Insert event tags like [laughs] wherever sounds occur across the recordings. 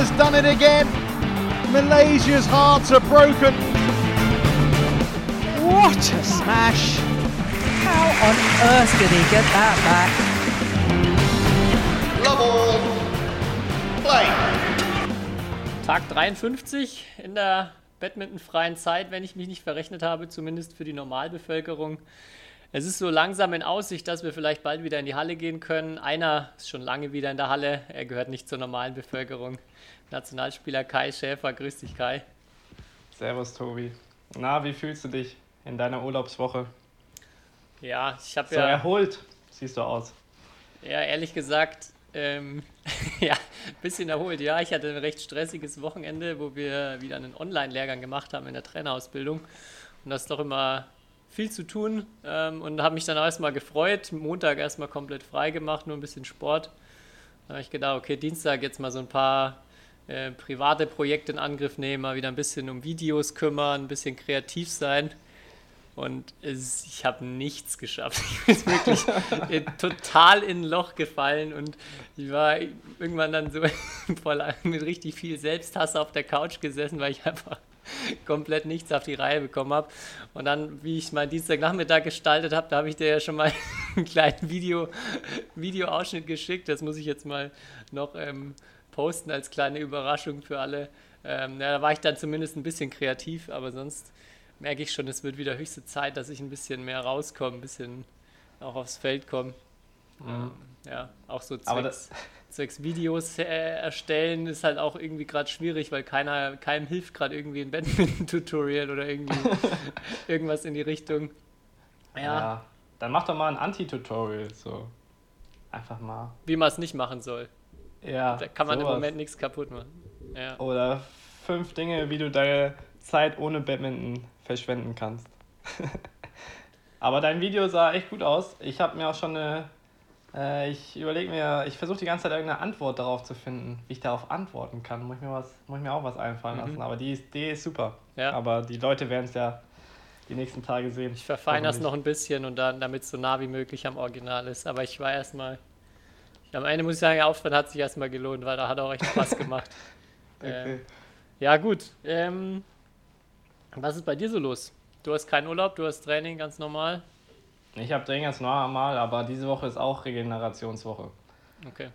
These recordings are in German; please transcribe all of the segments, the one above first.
has done it again. Malaysia's hearts are broken. What a smash! How on earth did he get that back? Love all. Play. Tag 53 in der badmintonfreien Zeit, wenn ich mich nicht verrechnet habe, zumindest für die Normalbevölkerung. Es ist so langsam in Aussicht, dass wir vielleicht bald wieder in die Halle gehen können. Einer ist schon lange wieder in der Halle. Er gehört nicht zur normalen Bevölkerung. Nationalspieler Kai Schäfer. Grüß dich, Kai. Servus, Tobi. Na, wie fühlst du dich in deiner Urlaubswoche? Ja, ich habe So ja, erholt siehst du aus. ja, ehrlich gesagt, ähm, [laughs] ja, ein bisschen erholt. Ja, ich hatte ein recht stressiges Wochenende, wo wir wieder einen Online-Lehrgang gemacht haben in der Trainerausbildung. Und das ist doch immer viel zu tun ähm, und habe mich dann erstmal gefreut. Montag erstmal komplett frei gemacht, nur ein bisschen Sport. Da habe ich gedacht, okay, Dienstag jetzt mal so ein paar äh, private Projekte in Angriff nehmen, mal wieder ein bisschen um Videos kümmern, ein bisschen kreativ sein. Und es, ich habe nichts geschafft. [laughs] Ich bin wirklich äh, total in ein Loch gefallen und ich war irgendwann dann so [laughs] voll mit richtig viel Selbsthass auf der Couch gesessen, weil ich einfach [laughs] komplett nichts auf die Reihe bekommen habe. Und dann, wie ich meinen Dienstagnachmittag gestaltet habe, da habe ich dir ja schon mal [laughs] einen kleinen Video, Videoausschnitt geschickt. Das muss ich jetzt mal noch ähm, posten als kleine Überraschung für alle. Ähm, ja, da war ich dann zumindest ein bisschen kreativ, aber sonst merke ich schon, es wird wieder höchste Zeit, dass ich ein bisschen mehr rauskomme, ein bisschen auch aufs Feld komme. Ähm, ja, auch so zwecks, [laughs] zwecks Videos äh, erstellen ist halt auch irgendwie gerade schwierig, weil keiner, keinem hilft gerade irgendwie ein Badminton-Tutorial oder irgendwie [laughs] irgendwas in die Richtung. Ja, Dann mach doch mal ein Anti-Tutorial. So. Einfach mal. wie man es nicht machen soll. Ja. Da kann man sowas. im Moment nichts kaputt machen. Ja. Oder fünf Dinge, wie du deine Zeit ohne Badminton verschwenden kannst. [laughs] Aber dein Video sah echt gut aus. Ich habe mir auch schon eine. Äh, ich überlege mir, ich versuche die ganze Zeit irgendeine Antwort darauf zu finden, wie ich darauf antworten kann. Muss ich mir, was, muss ich mir auch was einfallen Mhm. lassen. Aber die ist, die ist super. Ja. Aber die Leute werden es ja die nächsten Tage sehen. Ich verfeinere es Hoffentlich. noch ein bisschen und dann, damit es so nah wie möglich am Original ist. Aber ich war erstmal. Am Ende muss ich sagen, der Aufwand hat sich erstmal gelohnt, weil da hat auch echt Spaß gemacht. [laughs] Okay. ähm, ja, gut. Ähm, was ist bei dir so los? Du hast keinen Urlaub, du hast Training ganz normal. Ich habe Training ganz normal, aber diese Woche ist auch Regenerationswoche. Okay.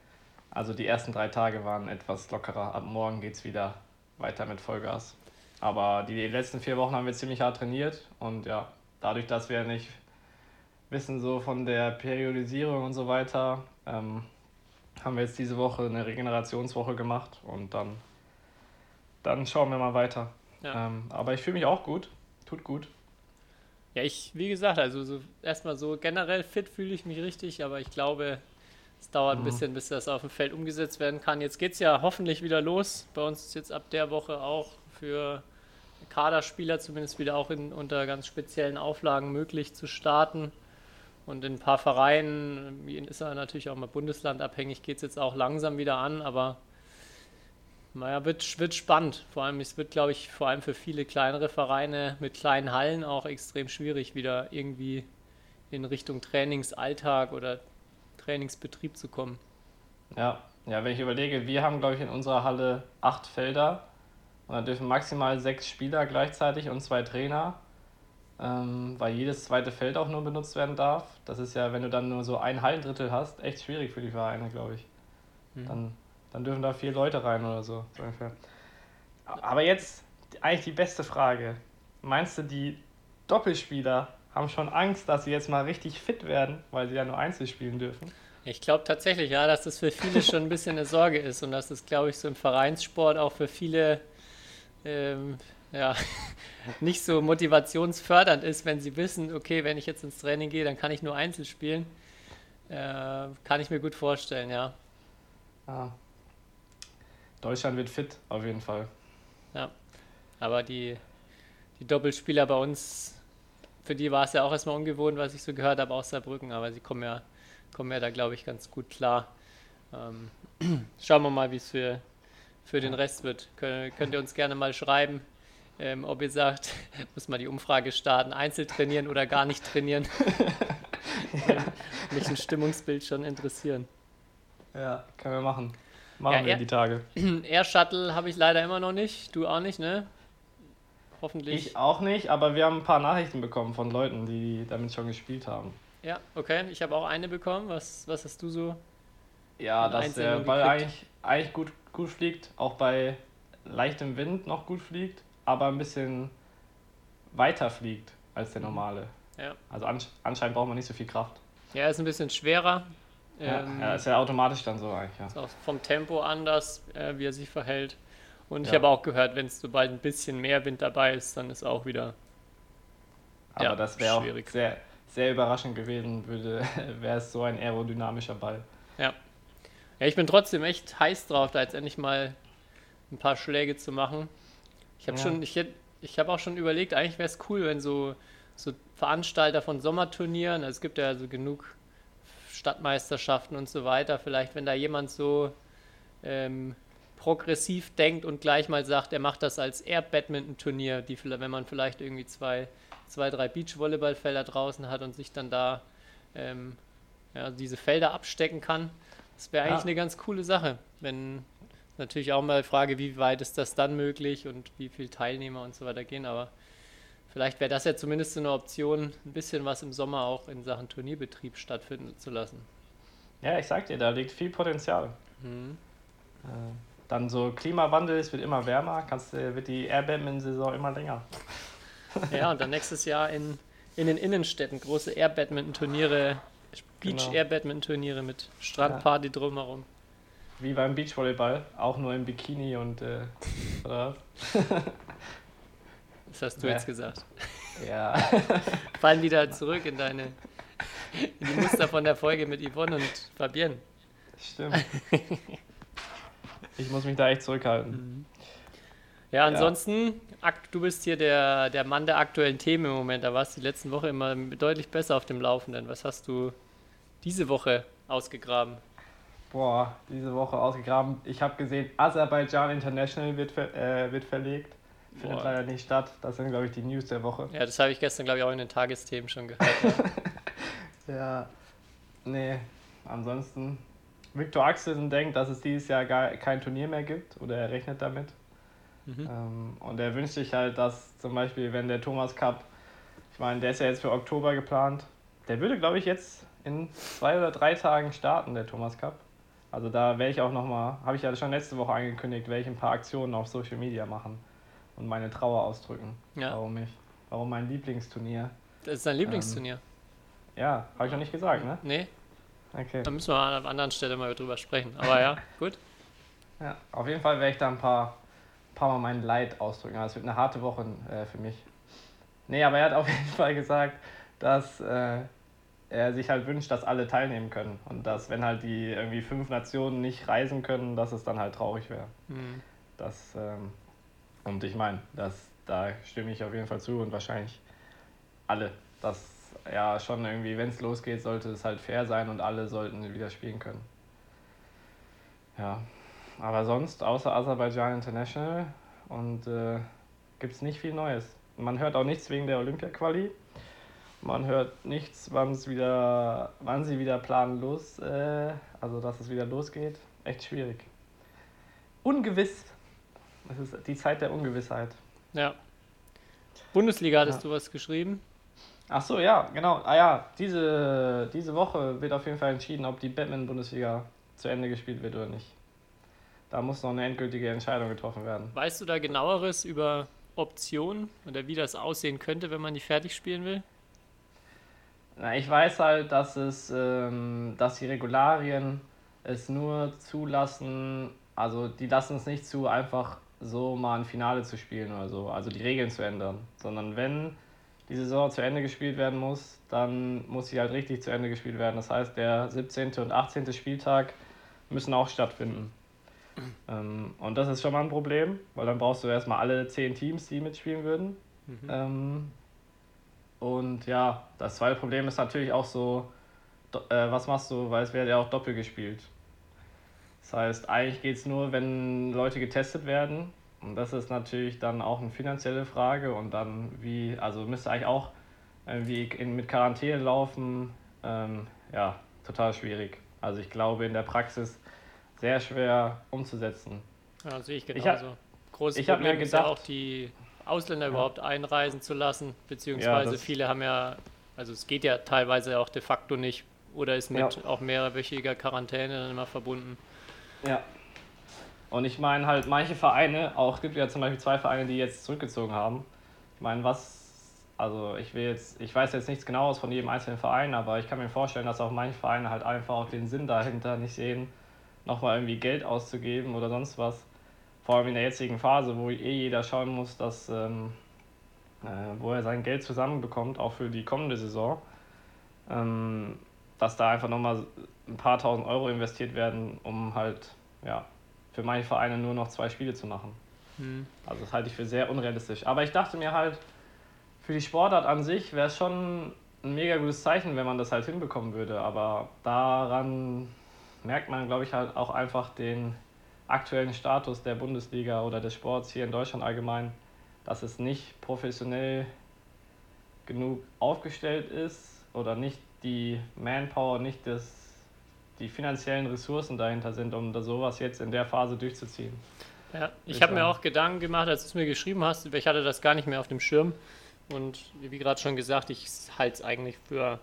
Also die ersten drei Tage waren etwas lockerer. Ab morgen geht es wieder weiter mit Vollgas. Aber die letzten vier Wochen haben wir ziemlich hart trainiert und ja, dadurch, dass wir nicht wissen so von der Periodisierung und so weiter, ähm, haben wir jetzt diese Woche eine Regenerationswoche gemacht und dann, dann schauen wir mal weiter. Ja. Ähm, aber ich fühle mich auch gut, tut gut. Ja, ich, wie gesagt, also so, erstmal so generell fit fühle ich mich richtig, aber ich glaube, es dauert ein bisschen, bis das auf dem Feld umgesetzt werden kann. Jetzt geht es ja hoffentlich wieder los. Bei uns ist jetzt ab der Woche auch für Kaderspieler zumindest wieder auch in, unter ganz speziellen Auflagen möglich zu starten. Und in ein paar Vereinen, wie in Issa natürlich auch mal bundeslandabhängig, geht es jetzt auch langsam wieder an, aber naja, wird, wird spannend. Vor allem, es wird, glaube ich, vor allem für viele kleinere Vereine mit kleinen Hallen auch extrem schwierig, wieder irgendwie in Richtung Trainingsalltag oder Trainingsbetrieb zu kommen. Ja, ja, wenn ich überlege, wir haben, glaube ich, in unserer Halle acht Felder und da dürfen maximal sechs Spieler gleichzeitig und zwei Trainer, ähm, weil jedes zweite Feld auch nur benutzt werden darf. Das ist ja, wenn du dann nur so ein Hallendrittel hast, echt schwierig für die Vereine, glaube ich. Dann, dann dürfen da vier Leute rein oder so, so ungefähr. Aber jetzt eigentlich die beste Frage. Meinst du, die Doppelspieler haben schon Angst, dass sie jetzt mal richtig fit werden, weil sie ja nur Einzel spielen dürfen? Ich glaube tatsächlich, ja, dass das für viele schon ein bisschen eine Sorge ist und dass das, glaube ich, so im Vereinssport auch für viele ähm, ja, [laughs] nicht so motivationsfördernd ist, wenn sie wissen, okay, wenn ich jetzt ins Training gehe, dann kann ich nur Einzel spielen. Äh, kann ich mir gut vorstellen, ja. Ja. Deutschland wird fit, auf jeden Fall. Ja, aber die, die Doppelspieler bei uns, für die war es ja auch erstmal ungewohnt, was ich so gehört habe aus Saarbrücken, aber sie kommen ja, kommen ja da, glaube ich, ganz gut klar. Ähm, schauen wir mal, wie es für, für den Rest wird. Könnt, könnt ihr uns gerne mal schreiben, ähm, ob ihr sagt, [laughs] muss man die Umfrage starten, Einzel trainieren oder gar nicht trainieren. Würde [laughs] Mich ein Stimmungsbild schon interessieren. Ja, können wir machen. Machen Ja, wir er- die Tage. [clears throat] Air Shuttle habe ich leider immer noch nicht. Du auch nicht, ne? Hoffentlich. Ich auch nicht, aber wir haben ein paar Nachrichten bekommen von Leuten, die damit schon gespielt haben. Ja, okay. Ich habe auch eine bekommen. Was, was hast du so? Ja, dass der Ball eigentlich, eigentlich gut, gut fliegt, auch bei leichtem Wind noch gut fliegt, aber ein bisschen weiter fliegt als der normale. Ja. Also ansch anscheinend braucht man nicht so viel Kraft. Ja, ist ein bisschen schwerer. Ähm, ja, ist ja automatisch dann so eigentlich, ja. Ist auch vom Tempo anders, äh, wie er sich verhält. Und ich Ja. habe auch gehört, wenn es sobald ein bisschen mehr Wind dabei ist, dann ist auch wieder. Aber Ja, das wäre auch sehr, sehr überraschend gewesen, würde, [laughs] wäre es so ein aerodynamischer Ball. Ja. Ja, ich bin trotzdem echt heiß drauf, da jetzt endlich mal ein paar Schläge zu machen. Ich habe Ja. schon, ich, ich habe auch schon überlegt, eigentlich wäre es cool, wenn so, so Veranstalter von Sommerturnieren, also es gibt ja so genug Stadtmeisterschaften und so weiter, vielleicht wenn da jemand so ähm, progressiv denkt und gleich mal sagt, er macht das als Air-Badminton-Turnier, die wenn man vielleicht irgendwie zwei, zwei drei Beachvolleyballfelder draußen hat und sich dann da ähm, ja, diese Felder abstecken kann. Das wäre eigentlich Ja. eine ganz coole Sache. Wenn natürlich auch mal die Frage, wie weit ist das dann möglich und wie viele Teilnehmer und so weiter gehen, aber vielleicht wäre das ja zumindest so eine Option, ein bisschen was im Sommer auch in Sachen Turnierbetrieb stattfinden zu lassen. Ja, ich sag dir, da liegt viel Potenzial. Mhm. Äh, dann so Klimawandel, es wird immer wärmer, kannst, wird die Air-Badminton-Saison immer länger. Ja, und dann nächstes Jahr in, in den Innenstädten große Air-Badminton-Turniere, Genau. Beach-Air-Badminton-Turniere mit Strandparty drumherum. Wie beim Beachvolleyball, auch nur im Bikini und äh, [laughs] oder? was? Das hast du Ja. jetzt gesagt. Ja. [laughs] Fallen wieder zurück in deine in die Muster von der Folge mit Yvonne und Fabienne. Stimmt. Ich muss mich da echt zurückhalten. Ja, ansonsten, ak- du bist hier der, der Mann der aktuellen Themen im Moment. Da warst du die letzten Woche immer deutlich besser auf dem Laufenden. Was hast du diese Woche ausgegraben? Boah, diese Woche ausgegraben. Ich habe gesehen, Aserbaidschan International wird, ver äh, wird verlegt. Findet Boah. leider nicht statt. Das sind, glaube ich, die News der Woche. Ja, das habe ich gestern, glaube ich, auch in den Tagesthemen schon gehört. [laughs] Ja. Nee, ansonsten. Viktor Axelsen denkt, dass es dieses Jahr gar kein Turnier mehr gibt oder er rechnet damit. Mhm. Ähm, und er wünscht sich halt, dass zum Beispiel, wenn der Thomas Cup, ich meine, der ist ja jetzt für Oktober geplant, der würde, glaube ich, jetzt in zwei oder drei Tagen starten, der Thomas Cup. Also da werde ich auch nochmal, habe ich ja schon letzte Woche angekündigt, werde ich ein paar Aktionen auf Social Media machen und meine Trauer ausdrücken. Ja. Warum ich, warum mein Lieblingsturnier. Das ist dein Lieblingsturnier. Ja, habe ich noch nicht gesagt, ne? Nee, Okay. da müssen wir an einer anderen Stelle mal drüber sprechen. Aber ja, [laughs] gut. Ja, auf jeden Fall werde ich da ein paar, paar Mal mein Leid ausdrücken. Also es wird eine harte Woche äh, für mich. Nee, aber er hat auf [laughs] jeden Fall gesagt, dass äh, er sich halt wünscht, dass alle teilnehmen können. Und dass, wenn halt die irgendwie fünf Nationen nicht reisen können, dass es dann halt traurig wäre. Hm. Das, ähm, und ich meine, das, da stimme ich auf jeden Fall zu und wahrscheinlich alle. Das ja schon irgendwie, wenn es losgeht, sollte es halt fair sein und alle sollten wieder spielen können. Ja, aber sonst, außer Aserbaidschan International und äh, gibt es nicht viel Neues. Man hört auch nichts wegen der Olympia-Quali. Man hört nichts, wann es wieder, wann sie wieder planen äh, also dass es wieder losgeht. Echt schwierig. Ungewiss. Es ist die Zeit der Ungewissheit. Ja. Bundesliga hattest Ja. du was geschrieben? Ach so, ja, genau. Ah ja, diese, diese Woche wird auf jeden Fall entschieden, ob die Batman-Bundesliga zu Ende gespielt wird oder nicht. Da muss noch eine endgültige Entscheidung getroffen werden. Weißt du da genaueres über Optionen oder wie das aussehen könnte, wenn man die fertig spielen will? Na, ich weiß halt, dass es, ähm, dass die Regularien es nur zulassen, also die lassen es nicht zu, einfach so mal ein Finale zu spielen oder so, also die Regeln zu ändern, sondern wenn die Saison zu Ende gespielt werden muss, dann muss sie halt richtig zu Ende gespielt werden. Das heißt, der 17. und 18. Spieltag müssen auch stattfinden. Ähm, und das ist schon mal ein Problem, weil dann brauchst du erstmal alle 10 Teams, die mitspielen würden. Ähm, und ja, das zweite Problem ist natürlich auch so, äh, was machst du, weil es wird ja auch doppelt gespielt. Das heißt, eigentlich geht es nur, wenn Leute getestet werden. Und das ist natürlich dann auch eine finanzielle Frage. Und dann wie, also müsste eigentlich auch irgendwie in, mit Quarantäne laufen. Ähm, ja, total schwierig. Also ich glaube, in der Praxis sehr schwer umzusetzen. Ja, sehe ich Ich genauso. hab- Großes ich Problem mir ist ja gedacht- auch, die Ausländer überhaupt einreisen zu lassen, beziehungsweise das- viele haben ja, also es geht ja teilweise auch de facto nicht oder ist mit Ja. auch mehrwöchiger Quarantäne dann immer verbunden. Ja. Und ich meine halt, manche Vereine, auch gibt ja zum Beispiel zwei Vereine, die jetzt zurückgezogen haben. Ich meine, was, also ich will jetzt, ich weiß jetzt nichts genaues von jedem einzelnen Verein, aber ich kann mir vorstellen, dass auch manche Vereine halt einfach auch den Sinn dahinter nicht sehen, nochmal irgendwie Geld auszugeben oder sonst was. Vor allem in der jetzigen Phase, wo eh jeder schauen muss, dass, ähm, äh, wo er sein Geld zusammenbekommt, auch für die kommende Saison. Ähm, dass da einfach nochmal ein paar tausend Euro investiert werden, um halt, ja, für manche Vereine nur noch zwei Spiele zu machen. Hm. Also das halte ich für sehr unrealistisch. Aber ich dachte mir halt, für die Sportart an sich wäre es schon ein mega gutes Zeichen, wenn man das halt hinbekommen würde. Aber daran merkt man, glaube ich, halt auch einfach den aktuellen Status der Bundesliga oder des Sports hier in Deutschland allgemein, dass es nicht professionell genug aufgestellt ist oder nicht die Manpower, nicht das, die finanziellen Ressourcen dahinter sind, um da sowas jetzt in der Phase durchzuziehen. Ja, ich habe mir auch. Gedanken gemacht, als du es mir geschrieben hast, ich hatte das gar nicht mehr auf dem Schirm. Und wie gerade schon gesagt, ich halte es eigentlich für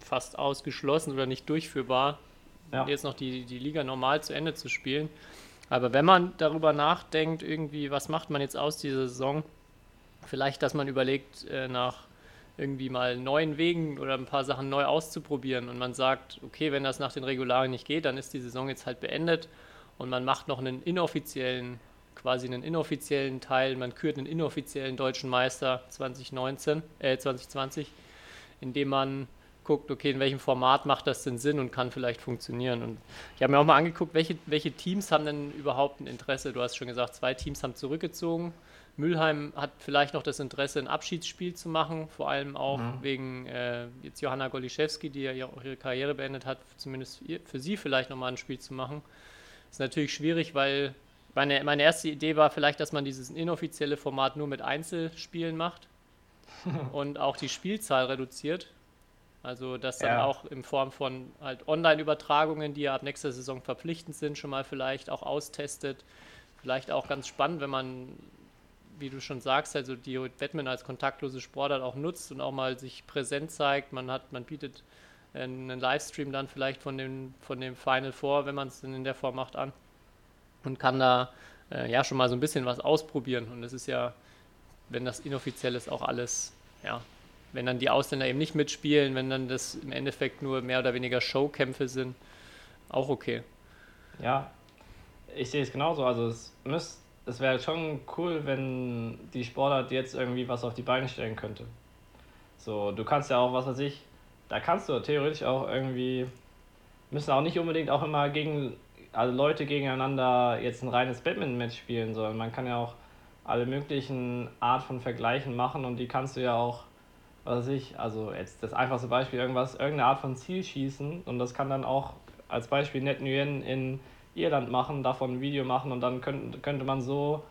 fast ausgeschlossen oder nicht durchführbar, Ja. jetzt noch die, die Liga normal zu Ende zu spielen. Aber wenn man darüber nachdenkt, irgendwie, was macht man jetzt aus dieser Saison, vielleicht, dass man überlegt, äh, nach irgendwie mal neuen Wegen oder ein paar Sachen neu auszuprobieren und man sagt, okay, wenn das nach den Regularien nicht geht, dann ist die Saison jetzt halt beendet und man macht noch einen inoffiziellen, quasi einen inoffiziellen Teil, man kürt einen inoffiziellen deutschen Meister 2019, äh 2020, indem man guckt, okay, in welchem Format macht das denn Sinn und kann vielleicht funktionieren. Und ich habe mir auch mal angeguckt, welche, welche Teams haben denn überhaupt ein Interesse? Du hast schon gesagt, zwei Teams haben zurückgezogen. Mülheim hat vielleicht noch das Interesse, ein Abschiedsspiel zu machen, vor allem auch Mhm. wegen äh, jetzt Johanna Goliszewski, die ja auch ihre Karriere beendet hat, zumindest für sie vielleicht nochmal ein Spiel zu machen. Ist natürlich schwierig, weil meine, meine erste Idee war vielleicht, dass man dieses inoffizielle Format nur mit Einzelspielen macht [laughs] und auch die Spielzahl reduziert. Also das dann Ja. auch in Form von halt Online-Übertragungen, die ja ab nächster Saison verpflichtend sind, schon mal vielleicht auch austestet. Vielleicht auch ganz spannend, wenn man, wie du schon sagst, also die Batman als kontaktlose Sportart auch nutzt und auch mal sich präsent zeigt. Man hat, man bietet einen Livestream dann vielleicht von dem, von dem Final Four, wenn man es denn in der Form macht, an und kann da äh, ja schon mal so ein bisschen was ausprobieren. Und das ist ja, wenn das inoffiziell ist, auch alles, ja, wenn dann die Ausländer eben nicht mitspielen, wenn dann das im Endeffekt nur mehr oder weniger Showkämpfe sind, auch okay. Ja, ich sehe es genauso. Also es müsst, es wäre schon cool, wenn die Sportart jetzt irgendwie was auf die Beine stellen könnte. So, du kannst ja auch, was weiß ich, da kannst du theoretisch auch irgendwie, müssen auch nicht unbedingt auch immer gegen, also Leute gegeneinander jetzt ein reines Badminton-Match spielen, sondern man kann ja auch alle möglichen Art von Vergleichen machen und die kannst du ja auch, was weiß ich, also jetzt das einfachste Beispiel, irgendwas, irgendeine Art von Ziel schießen und das kann dann auch als Beispiel Net Nguyen in Irland machen, davon ein Video machen und dann könnte, könnte man so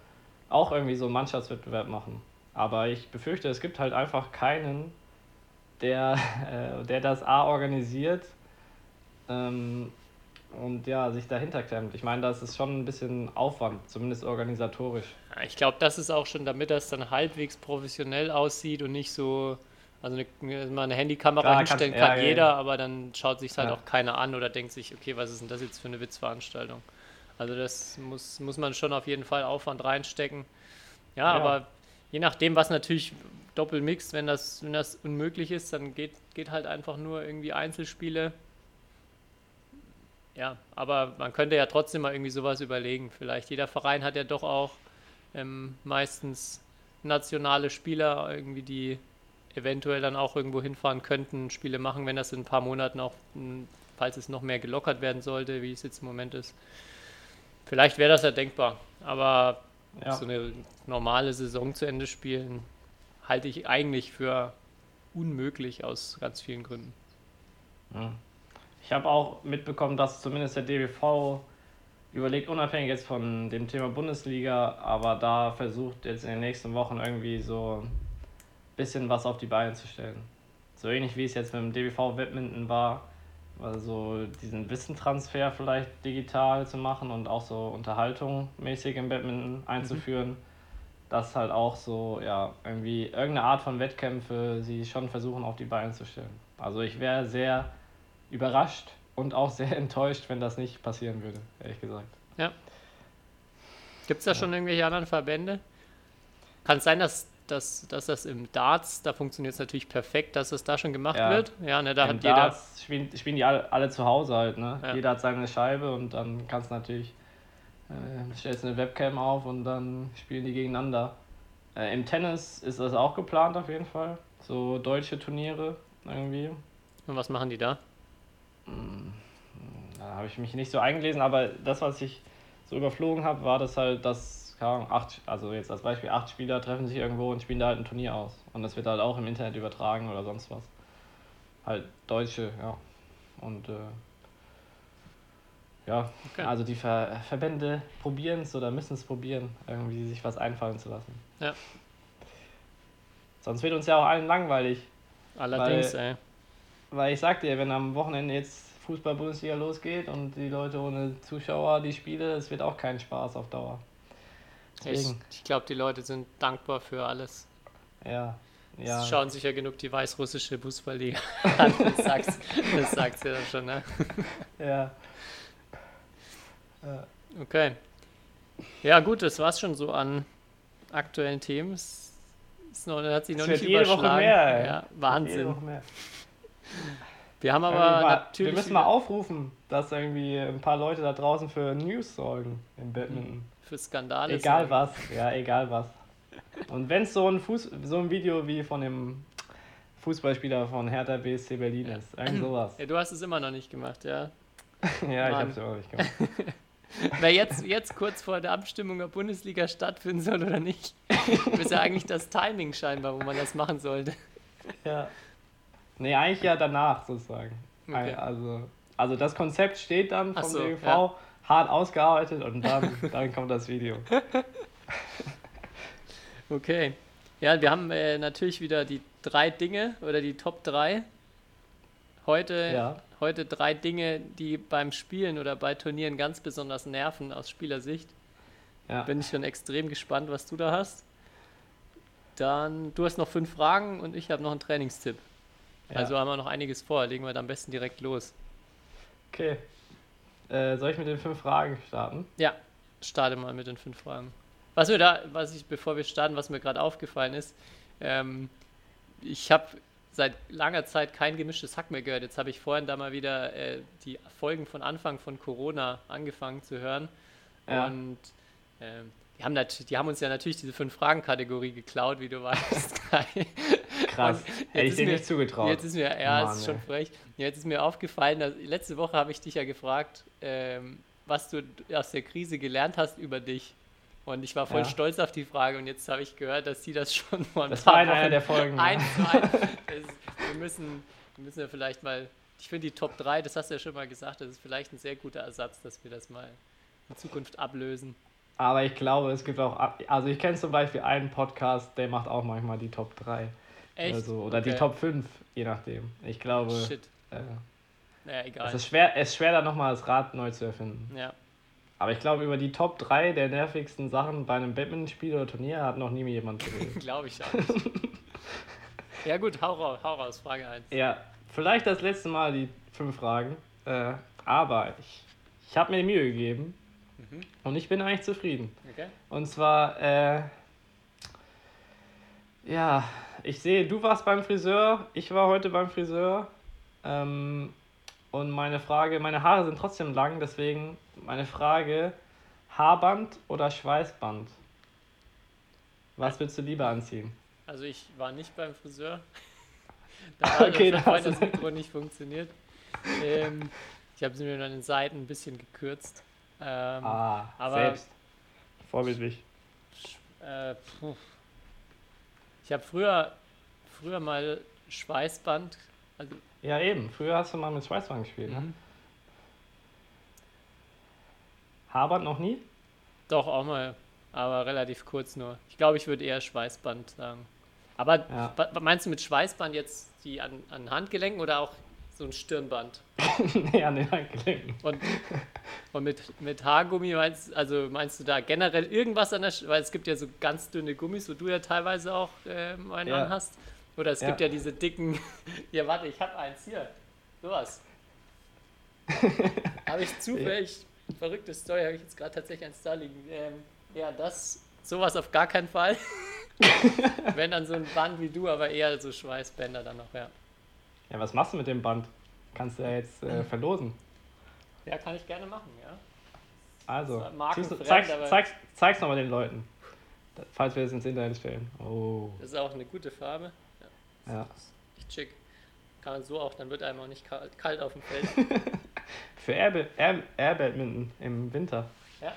auch irgendwie so einen Mannschaftswettbewerb machen. Aber ich befürchte, es gibt halt einfach keinen, der, [laughs] äh, der das A organisiert ähm, und ja, sich dahinter klemmt. Ich meine, das ist schon ein bisschen Aufwand, zumindest organisatorisch. Ich glaube, das ist auch schon, damit das dann halbwegs professionell aussieht und nicht so, also eine, mal eine Handykamera Klar, hinstellen kann ja, jeder, ja. aber dann schaut sich halt Ja. auch keiner an oder denkt sich, okay, was ist denn das jetzt für eine Witzveranstaltung? Also das muss, muss man schon auf jeden Fall Aufwand reinstecken. Ja, Ja. aber je nachdem, was natürlich doppelmixt, wenn das, wenn das unmöglich ist, dann geht, geht halt einfach nur irgendwie Einzelspiele. Ja, aber man könnte ja trotzdem mal irgendwie sowas überlegen. Vielleicht jeder Verein hat ja doch auch ähm, meistens nationale Spieler, irgendwie, die eventuell dann auch irgendwo hinfahren könnten, Spiele machen, wenn das in ein paar Monaten auch, mh, falls es noch mehr gelockert werden sollte, wie es jetzt im Moment ist. Vielleicht wäre das ja denkbar, aber Ja. so eine normale Saison zu Ende spielen, halte ich eigentlich für unmöglich aus ganz vielen Gründen. Ich habe auch mitbekommen, dass zumindest der DBV überlegt, unabhängig jetzt von dem Thema Bundesliga, aber da versucht jetzt in den nächsten Wochen irgendwie so bisschen was auf die Beine zu stellen. So ähnlich wie es jetzt mit dem DBV Badminton war, Also diesen Wissentransfer vielleicht digital zu machen und auch so Unterhaltung mäßig im Badminton einzuführen. Dass halt auch so, ja, irgendwie irgendeine Art von Wettkämpfe sie schon versuchen auf die Beine zu stellen. Also ich wäre sehr überrascht und auch sehr [laughs] enttäuscht, wenn das nicht passieren würde, ehrlich gesagt. Ja. Gibt es da schon irgendwelche anderen Verbände? Kann es sein, dass, dass, dass das im Darts, da funktioniert es natürlich perfekt, dass es da schon gemacht Ja. wird? Ja, ne, da Im hat jeder. Darts spielen, spielen die alle, alle zu Hause halt, ne? Ja. Jeder hat seine Scheibe und dann kannst du natürlich, äh, stellst eine Webcam auf und dann spielen die gegeneinander. Äh, Im Tennis ist das auch geplant auf jeden Fall. So deutsche Turniere irgendwie. Und was machen die da? Da habe ich mich nicht so eingelesen, aber das, was ich so überflogen habe, war das halt, dass, keine Ahnung, acht, also jetzt als Beispiel, acht Spieler treffen sich irgendwo und spielen da halt ein Turnier aus. Und das wird halt auch im Internet übertragen oder sonst was. Halt Deutsche, ja. Und äh, ja, Okay. also die Ver Verbände probieren es oder müssen es probieren, irgendwie sich was einfallen zu lassen. Ja. Sonst wird uns ja auch allen langweilig. Allerdings, ey. Weil ich sag dir, wenn am Wochenende jetzt Fußball-Bundesliga losgeht und die Leute ohne Zuschauer die Spiele, es wird auch kein Spaß auf Dauer. Ich, Deswegen, ich glaube, die Leute sind dankbar für alles. ja. Ja, Sie schauen sich ja genug die weißrussische Fußballliga [laughs] an. Das sagst, das sagst du ja schon, ne? [laughs] ja. Okay. Ja, gut, das war's schon so an aktuellen Themen. Es ist noch, hat sich noch Es nicht wird jede Woche überschlagen. mehr. Ja, Jede Wahnsinn. Woche mehr. Wir haben aber mal- natürlich. wir müssen mal aufrufen, dass irgendwie ein paar Leute da draußen für News sorgen im Badminton. Für Skandale. Egal sorgen. was, ja, egal was. Und wenn es so ein Fuß, so ein Video wie von dem Fußballspieler von Hertha BSC Berlin ist, irgend sowas. Ja, du hast es immer noch nicht gemacht, ja. [laughs] Ja, ich Mann. hab's immer noch nicht gemacht. [laughs] Wer jetzt, jetzt kurz vor der Abstimmung der Bundesliga stattfinden soll oder nicht, [laughs] ist ja eigentlich das Timing scheinbar, wo man das machen sollte. Ja. Nee, eigentlich ja danach sozusagen. Okay. Also, also das Konzept steht dann vom so, DGV, ja. Hart ausgearbeitet und dann, [laughs] dann kommt das Video. [laughs] Okay. Ja, wir haben äh, natürlich wieder die drei Dinge oder die Top 3. Heute, Ja. heute drei Dinge, die beim Spielen oder bei Turnieren ganz besonders nerven aus Spielersicht. Ja. Bin ich schon extrem gespannt, was du da hast. Dann, du hast noch fünf Fragen und ich habe noch einen Trainingstipp. Ja. Also haben wir noch einiges vor. Legen wir da am besten direkt los. Okay. Äh, soll ich mit den fünf Fragen starten? Ja, starte mal mit den fünf Fragen. Was mir da, was ich, bevor wir starten, was mir gerade aufgefallen ist, ähm, ich habe seit langer Zeit kein gemischtes Hack mehr gehört. Jetzt habe ich vorhin da mal wieder äh, die Folgen von Anfang von Corona angefangen zu hören. Ja. Und ähm, die, haben die haben uns ja natürlich diese Fünf-Fragen-Kategorie geklaut, wie du [laughs] weißt. Krass. [laughs] Hätte ich dir mir- nicht zugetraut. Jetzt ist mir, ja, Mann, ist schon frech. Jetzt ist mir aufgefallen, dass, letzte Woche habe ich dich ja gefragt, ähm, was du aus der Krise gelernt hast über dich. Und ich war voll Ja. stolz auf die Frage und jetzt habe ich gehört, dass sie das schon vor ein Das war Wochen einer der Folgen. eins zu eins. [laughs] Wir, müssen, wir müssen ja vielleicht mal, ich finde die Top 3, das hast du ja schon mal gesagt, das ist vielleicht ein sehr guter Ersatz, dass wir das mal in Zukunft ablösen. Aber ich glaube, es gibt auch, also ich kenne zum Beispiel einen Podcast, der macht auch manchmal die Top 3. Echt? Oder, so. oder die Okay. Top 5, je nachdem. Ich glaube, Shit. äh, Naja, es egal. ist schwer, es ist schwer, da nochmal das Rad neu zu erfinden. Ja. Aber ich glaube, über die Top 3 der nervigsten Sachen bei einem Badmintonspiel oder Turnier hat noch nie jemand [laughs] geredet. Glaube ich auch nicht. [laughs] ja gut, hau raus, hau raus, Frage 1. ja, vielleicht das letzte Mal die fünf Fragen. Äh, aber ich, ich habe mir die Mühe gegeben Mhm. und ich bin eigentlich zufrieden. Okay. Und zwar, äh, ja, ich sehe, du warst beim Friseur, ich war heute beim Friseur. Ähm, und meine Frage, meine Haare sind trotzdem lang, deswegen meine Frage, Haarband oder Schweißband? Was würdest du lieber anziehen? Also ich war nicht beim Friseur. [laughs] Da hat Okay, okay, da vorhin hast das Mikro nicht funktioniert. Ähm, ich habe sie mir an den Seiten ein bisschen gekürzt. Ähm, Ah, aber- selbst. Vorbildlich. äh, puh. Ich habe früher, früher mal Schweißband. Also, Ja, eben. Früher hast du mal mit Schweißband gespielt, ne? mhm. Haarband noch nie? Doch, auch mal. Aber relativ kurz nur. Ich glaube, ich würde eher Schweißband sagen. Aber Ja. meinst du mit Schweißband jetzt die an, an Handgelenken oder auch so ein Stirnband. [laughs] nee, an den Handgelenken. Und, und mit, mit Haargummi meinst, also meinst du da generell irgendwas an der, weil es gibt ja so ganz dünne Gummis, wo du ja teilweise auch ähm, einen Ja. anhast. Oder es Ja. gibt ja diese dicken, [laughs] ja warte, ich habe eins hier, sowas. [laughs] habe ich zufällig, verrückte Story, habe ich jetzt gerade tatsächlich eins da liegen. Ähm, ja, das, sowas auf gar keinen Fall. Wenn dann so ein Band wie du, aber eher so Schweißbänder dann noch, ja. Ja, was machst du mit dem Band? Kannst du ja jetzt äh, verlosen. Ja, kann ich gerne machen, ja. Also, Das ist markenfremd, zieh's- zeig's, aber- zeig's, zeig's nochmal den Leuten. Falls wir es ins Internet stellen. Oh, Das ist auch eine gute Farbe. ja. Echt schick. Kann man so auch, dann wird einem auch nicht kalt, kalt auf dem Feld. [laughs] Für Air, Air, Air Badminton im Winter. ja.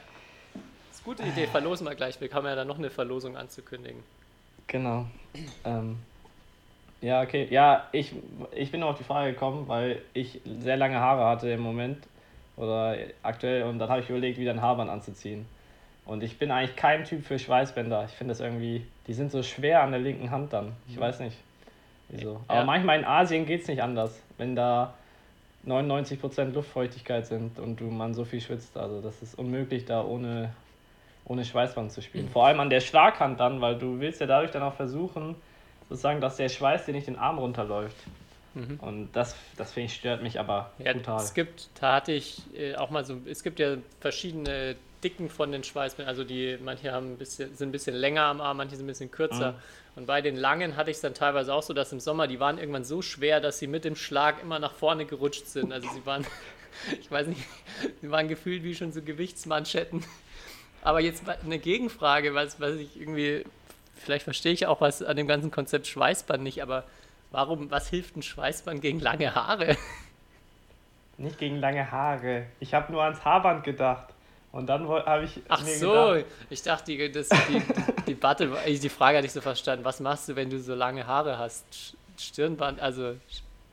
Das ist eine gute Idee, verlosen wir gleich. Wir haben ja dann noch eine Verlosung anzukündigen. Genau. Ähm, ja, okay. Ja, ich, ich bin nur auf die Frage gekommen, weil ich sehr lange Haare hatte im Moment oder aktuell und dann habe ich überlegt, wieder ein Haarband anzuziehen. Und ich bin eigentlich kein Typ für Schweißbänder. Ich finde das irgendwie, die sind so schwer an der linken Hand dann. Ich weiß nicht. Wieso. Aber Ja. manchmal in Asien geht es nicht anders, wenn da 99% Luftfeuchtigkeit sind und du man so viel schwitzt. Also das ist unmöglich, da ohne, ohne Schweißband zu spielen. [clears throat] Vor allem an der Schlaghand dann, weil du willst ja dadurch dann auch versuchen, sozusagen, dass der Schweiß dir nicht den Arm runterläuft. Und das, das finde ich stört mich aber Ja, brutal. es gibt, da hatte ich äh, auch mal so, es gibt ja verschiedene Dicken von den Schweißbändern. Also die, manche haben ein bisschen, sind ein bisschen länger am Arm, manche sind ein bisschen kürzer. Und bei den langen hatte ich es dann teilweise auch so, dass im Sommer, die waren irgendwann so schwer, dass sie mit dem Schlag immer nach vorne gerutscht sind. Also sie waren, [laughs] ich weiß nicht, sie waren gefühlt wie schon so Gewichtsmanschetten. Aber jetzt eine Gegenfrage, was, was ich irgendwie, vielleicht verstehe ich auch was an dem ganzen Konzept Schweißband nicht, aber warum, was hilft ein Schweißband gegen lange Haare? Nicht gegen lange Haare. Ich habe nur ans Haarband gedacht. Und dann habe ich Ach mir so, gedacht, ich dachte, die, das, die, die, Debatte, die Frage hatte ich so verstanden. Was machst du, wenn du so lange Haare hast? Stirnband, also,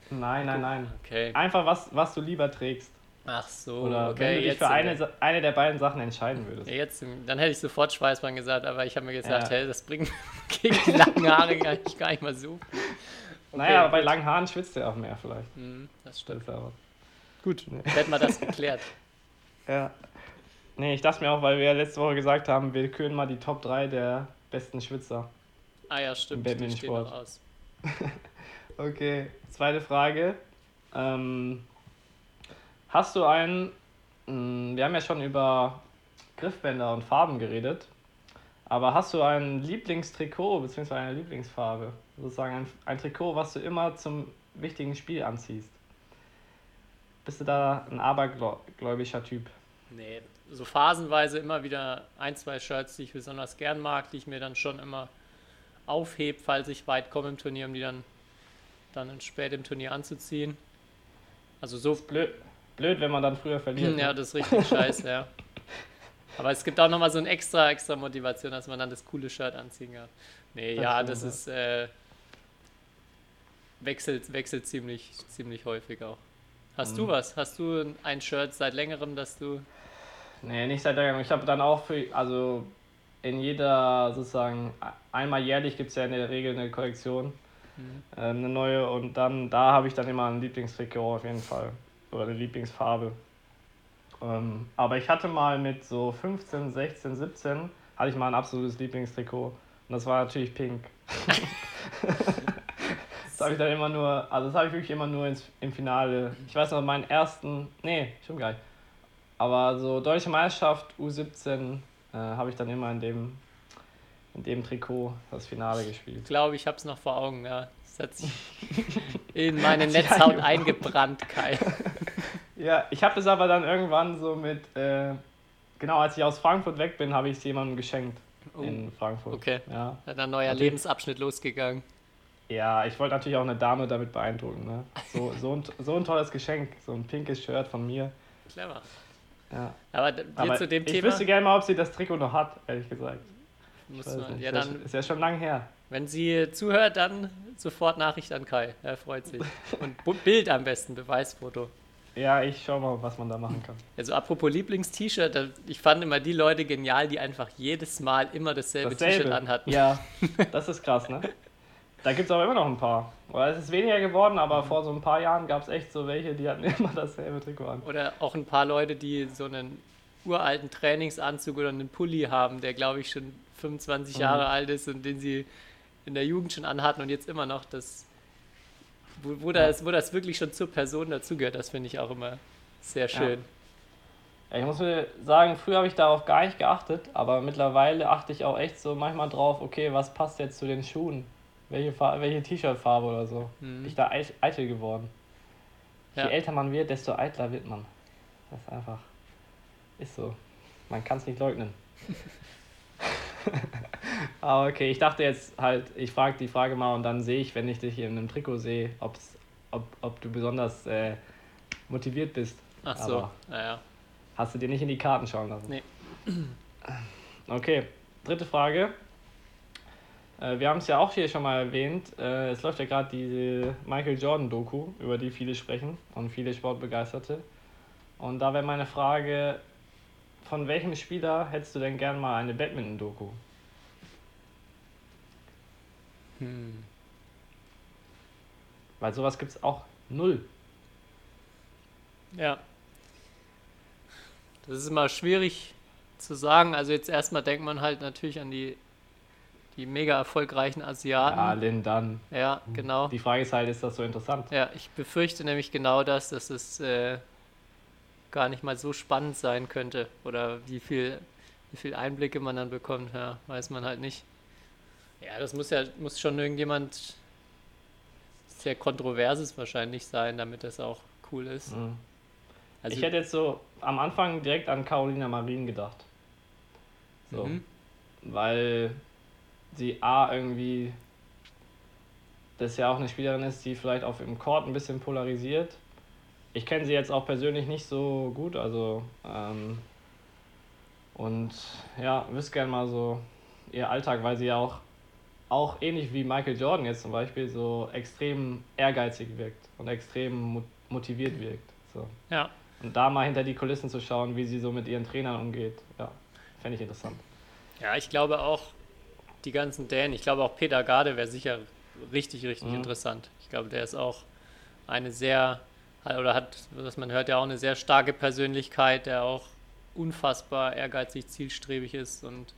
nein, nein, nein. okay. Einfach was, was du lieber trägst. Ach so, Oder okay. wenn du dich jetzt für eine, eine der beiden Sachen entscheiden würdest. ja, jetzt, dann hätte ich sofort Schweißband gesagt, aber ich habe mir gesagt, Ja. hey, das bringt [laughs] gegen die langen Haare eigentlich gar nicht mal so viel. naja, aber bei langen Haaren schwitzt du auch mehr vielleicht. Hm, das Das stimmt. aber. Gut, hätten wir das geklärt. [laughs] Ja. Nee, ich dachte mir auch, weil wir ja letzte Woche gesagt haben, wir küren mal die Top 3 der besten Schwitzer. Ah ja, stimmt, Im die stehen aus. [laughs] Okay, zweite Frage. Ähm, hast du einen, mh, wir haben ja schon über Griffbänder und Farben geredet, aber hast du ein Lieblingstrikot bzw. eine Lieblingsfarbe? Sozusagen ein, ein Trikot, was du immer zum wichtigen Spiel anziehst? Bist du da ein abergläubischer Typ? Nee, so phasenweise immer wieder ein, zwei Shirts, die ich besonders gern mag, die ich mir dann schon immer aufhebe, falls ich weit komme im Turnier, um die dann, dann spät im Turnier anzuziehen. Also so, Blöd, blöd wenn man dann früher verliert. ja, ne? das ist richtig [laughs] scheiße, ja. Aber es gibt auch nochmal so eine extra, extra Motivation, dass man dann das coole Shirt anziehen kann. Nee, Das ja, das ist, äh, wechselt, wechselt ziemlich, ziemlich häufig auch. Hast Mhm. du was? Hast du ein Shirt seit längerem, dass du Nee, nicht seit längerem. Ich habe dann auch für, also in jeder sozusagen, einmal jährlich gibt es ja in der Regel eine Kollektion, äh, eine neue und dann, da habe ich dann immer ein Lieblingstrikot auf jeden Fall. Oder eine Lieblingsfarbe. Ähm, aber ich hatte mal mit so 15, 16, 17, hatte ich mal ein absolutes Lieblingstrikot. Und das war natürlich pink. [laughs] das habe ich dann immer nur, also das habe ich wirklich immer nur ins, im Finale. Ich weiß noch, meinen ersten, nee, stimmt gar nicht. Aber so Deutsche Meisterschaft U17 äh, habe ich dann immer in dem, in dem Trikot das Finale gespielt. glaube, ich habe es noch vor Augen, ja. Das hat sich in meine [laughs] Netzhaut eingebrannt. Kai. [laughs] Ja, ich habe das aber dann irgendwann so mit, äh, genau als ich aus Frankfurt weg bin, habe ich es jemandem geschenkt Oh, in Frankfurt. okay. Ja. Da ist ein neuer Natürlich. Lebensabschnitt losgegangen. ja, ich wollte natürlich auch eine Dame damit beeindrucken. Ne? So, [laughs] so, ein, so ein tolles Geschenk, so ein pinkes Shirt von mir. Clever. Ja. Aber Aber zu dem ich Thema wüsste gerne mal, ob sie das Trikot noch hat, ehrlich gesagt. muss man, ja dann, ist ja schon lange her. Wenn sie zuhört, dann sofort Nachricht an Kai. Er freut sich. Und Bild am besten, Beweisfoto. Ja, ich schau mal, was man da machen kann. Also apropos Lieblings-T-Shirt, ich fand immer die Leute genial, die einfach jedes Mal immer dasselbe T-Shirt anhatten. Ja, [laughs] das ist krass, ne? Da gibt es aber immer noch ein paar. Oder es ist weniger geworden, aber vor so ein paar Jahren gab es echt so welche, die hatten [laughs] immer dasselbe Trikot an. Oder auch ein paar Leute, die so einen uralten Trainingsanzug oder einen Pulli haben, der glaube ich schon 25 Mhm. Jahre alt ist und den sie in der Jugend schon anhatten und jetzt immer noch das, wo, wo, das, wo das wirklich schon zur Person dazugehört, das finde ich auch immer sehr schön. Ja, ich muss mir sagen, früher habe ich darauf gar nicht geachtet, aber mittlerweile achte ich auch echt so manchmal drauf, okay, was passt jetzt zu den Schuhen? Welche, welche T-Shirt-Farbe oder so. Bin ich da eit- eitel geworden. Ja. Je älter man wird, desto eitler wird man. Das ist einfach. Ist so. Man kann es nicht leugnen. [laughs] [laughs] Aber okay, ich dachte jetzt halt, ich frage die Frage mal und dann sehe ich, wenn ich dich in einem Trikot sehe, ob's, ob, ob du besonders äh, motiviert bist. Ach so, Aber naja. hast du dir nicht in die Karten schauen lassen? Nee. [clears throat] Okay, dritte Frage. Äh, wir haben es ja auch hier schon mal erwähnt. Äh, es läuft ja gerade diese Michael Jordan-Doku, über die viele sprechen und viele Sportbegeisterte. Und da wäre meine Frage, von welchem Spieler hättest du denn gern mal eine Badminton-Doku? Hm. Weil sowas gibt es auch null. Ja. Das ist immer schwierig zu sagen. Also jetzt erstmal denkt man halt natürlich an die, die mega erfolgreichen Ja, Asiaten. Lin dann. Ja, genau. Die Frage ist halt, ist das so interessant? Ja, ich befürchte nämlich genau das, dass es äh, gar nicht mal so spannend sein könnte. Oder wie viel, wie viel Einblicke man dann bekommt, ja, weiß man halt nicht. Ja, das muss ja muss schon irgendjemand sehr kontroverses wahrscheinlich sein, damit das auch cool ist. Mhm. Also, ich hätte jetzt so am Anfang direkt an Carolina Marin gedacht. So. Mhm. Weil sie A irgendwie das ja auch eine Spielerin ist, die vielleicht auf dem Court ein bisschen polarisiert. Ich kenne sie jetzt auch persönlich nicht so gut, also ähm, und ja, wüsste gerne mal so ihr Alltag, weil sie ja auch, auch ähnlich wie Michael Jordan jetzt zum Beispiel so extrem ehrgeizig wirkt und extrem mo- motiviert wirkt. So. ja, Und da mal hinter die Kulissen zu schauen, wie sie so mit ihren Trainern umgeht, ja, fände ich interessant. Ja, ich glaube auch die ganzen Dänen, ich glaube auch Peter Garde wäre sicher richtig, richtig Mhm. interessant. Ich glaube, der ist auch eine sehr, oder hat, was man hört, ja auch eine sehr starke Persönlichkeit, der auch unfassbar ehrgeizig, zielstrebig ist und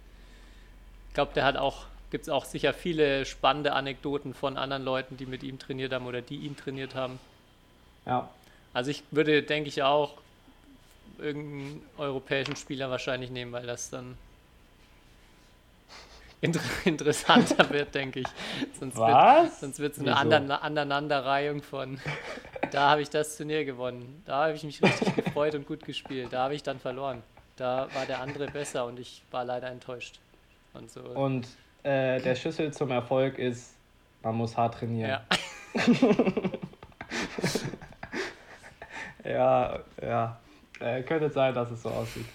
ich glaube, der hat auch, gibt es auch sicher viele spannende Anekdoten von anderen Leuten, die mit ihm trainiert haben oder die ihn trainiert haben. Ja, Also ich würde, denke ich, auch irgendeinen europäischen Spieler wahrscheinlich nehmen, weil das dann inter [laughs] interessanter wird, denke ich. Sonst Wird, Was? sonst wird es eine Aneinanderreihung von, da habe ich das Turnier gewonnen, da habe ich mich richtig [laughs] gefreut und gut gespielt, da habe ich dann verloren, da war der andere besser und ich war leider enttäuscht. Und so. Und äh, der Schlüssel zum Erfolg ist, man muss hart trainieren. ja. [laughs] ja. ja. Äh, könnte sein, dass es so aussieht.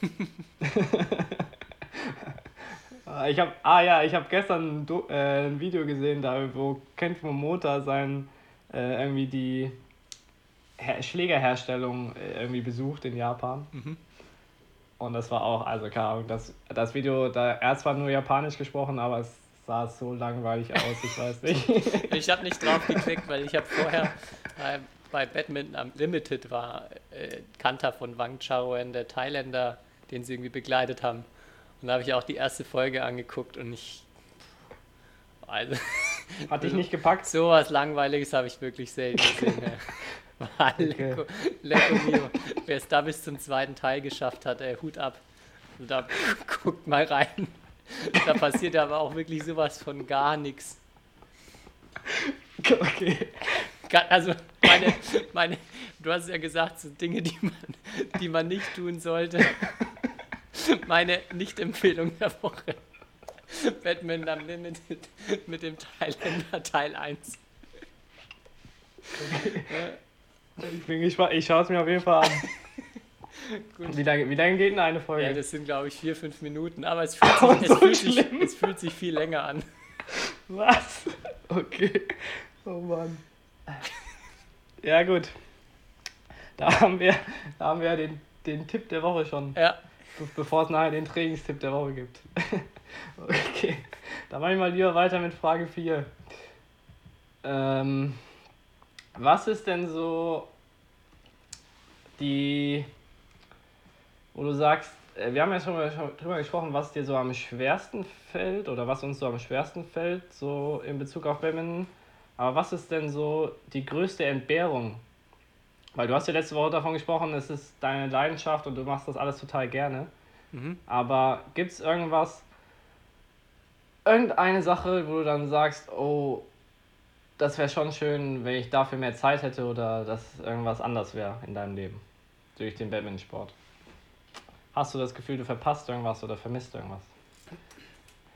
Äh, ich habe, ah ja, ich habe gestern ein, äh, ein Video gesehen, da wo Kent Momota sein äh, irgendwie die Her Schlägerherstellung äh, irgendwie besucht in Japan. Und das war auch, also keine Ahnung, das, das Video, da er hat zwar nur Japanisch gesprochen, aber es sah so langweilig aus, ich weiß nicht. [laughs] Ich habe nicht drauf geklickt, weil ich habe vorher äh, bei Badminton am Limited war äh, Kanter von Wang Chaoen, der Thailänder, den sie irgendwie begleitet haben. Und da habe ich auch die erste Folge angeguckt und ich. Also, [laughs] Hat dich nicht [laughs] gepackt? sowas Langweiliges habe ich wirklich selten gesehen. ja. [laughs] War Lecco, Lecco mio. Wer es da bis zum zweiten Teil geschafft hat, ey, Hut ab. Und da guckt mal rein. Da passiert aber auch wirklich sowas von gar nichts. Okay. Also, meine, meine, du hast ja gesagt, so Dinge, die man, die man nicht tun sollte. [laughs] Meine Nicht-Empfehlung der Woche. [laughs] Batman am Limited mit dem Thailänder Teil 1. Ich bin gespannt, ich schaue es mir auf jeden Fall an. [laughs] Gut. Wie lange, wie lange geht denn eine Folge? Ja, das sind, glaube ich, vier, fünf Minuten, aber es fühlt Oh, sich, es so fühlt sich, schlimm. es fühlt sich viel länger an. Was? Okay. Oh Mann. Ja, gut. Da haben wir, da haben wir den, den Tipp der Woche schon, Ja, bevor es nachher den Trainingstipp der Woche gibt. [laughs] Okay. Dann mache ich mal lieber weiter mit Frage 4. Ähm, was ist denn so die, wo du sagst, äh, wir haben ja schon drüber gesprochen, was dir so am schwersten fällt oder was uns so am schwersten fällt, so in Bezug auf Badminton. Aber was ist denn so die größte Entbehrung? Weil du hast ja letzte Woche davon gesprochen, es ist deine Leidenschaft und du machst das alles total gerne. Mhm. Aber gibt es irgendwas, irgendeine Sache, wo du dann sagst, oh, das wäre schon schön, wenn ich dafür mehr Zeit hätte oder dass irgendwas anders wäre in deinem Leben durch den Badmintonsport? Hast du das Gefühl, du verpasst irgendwas oder vermisst irgendwas?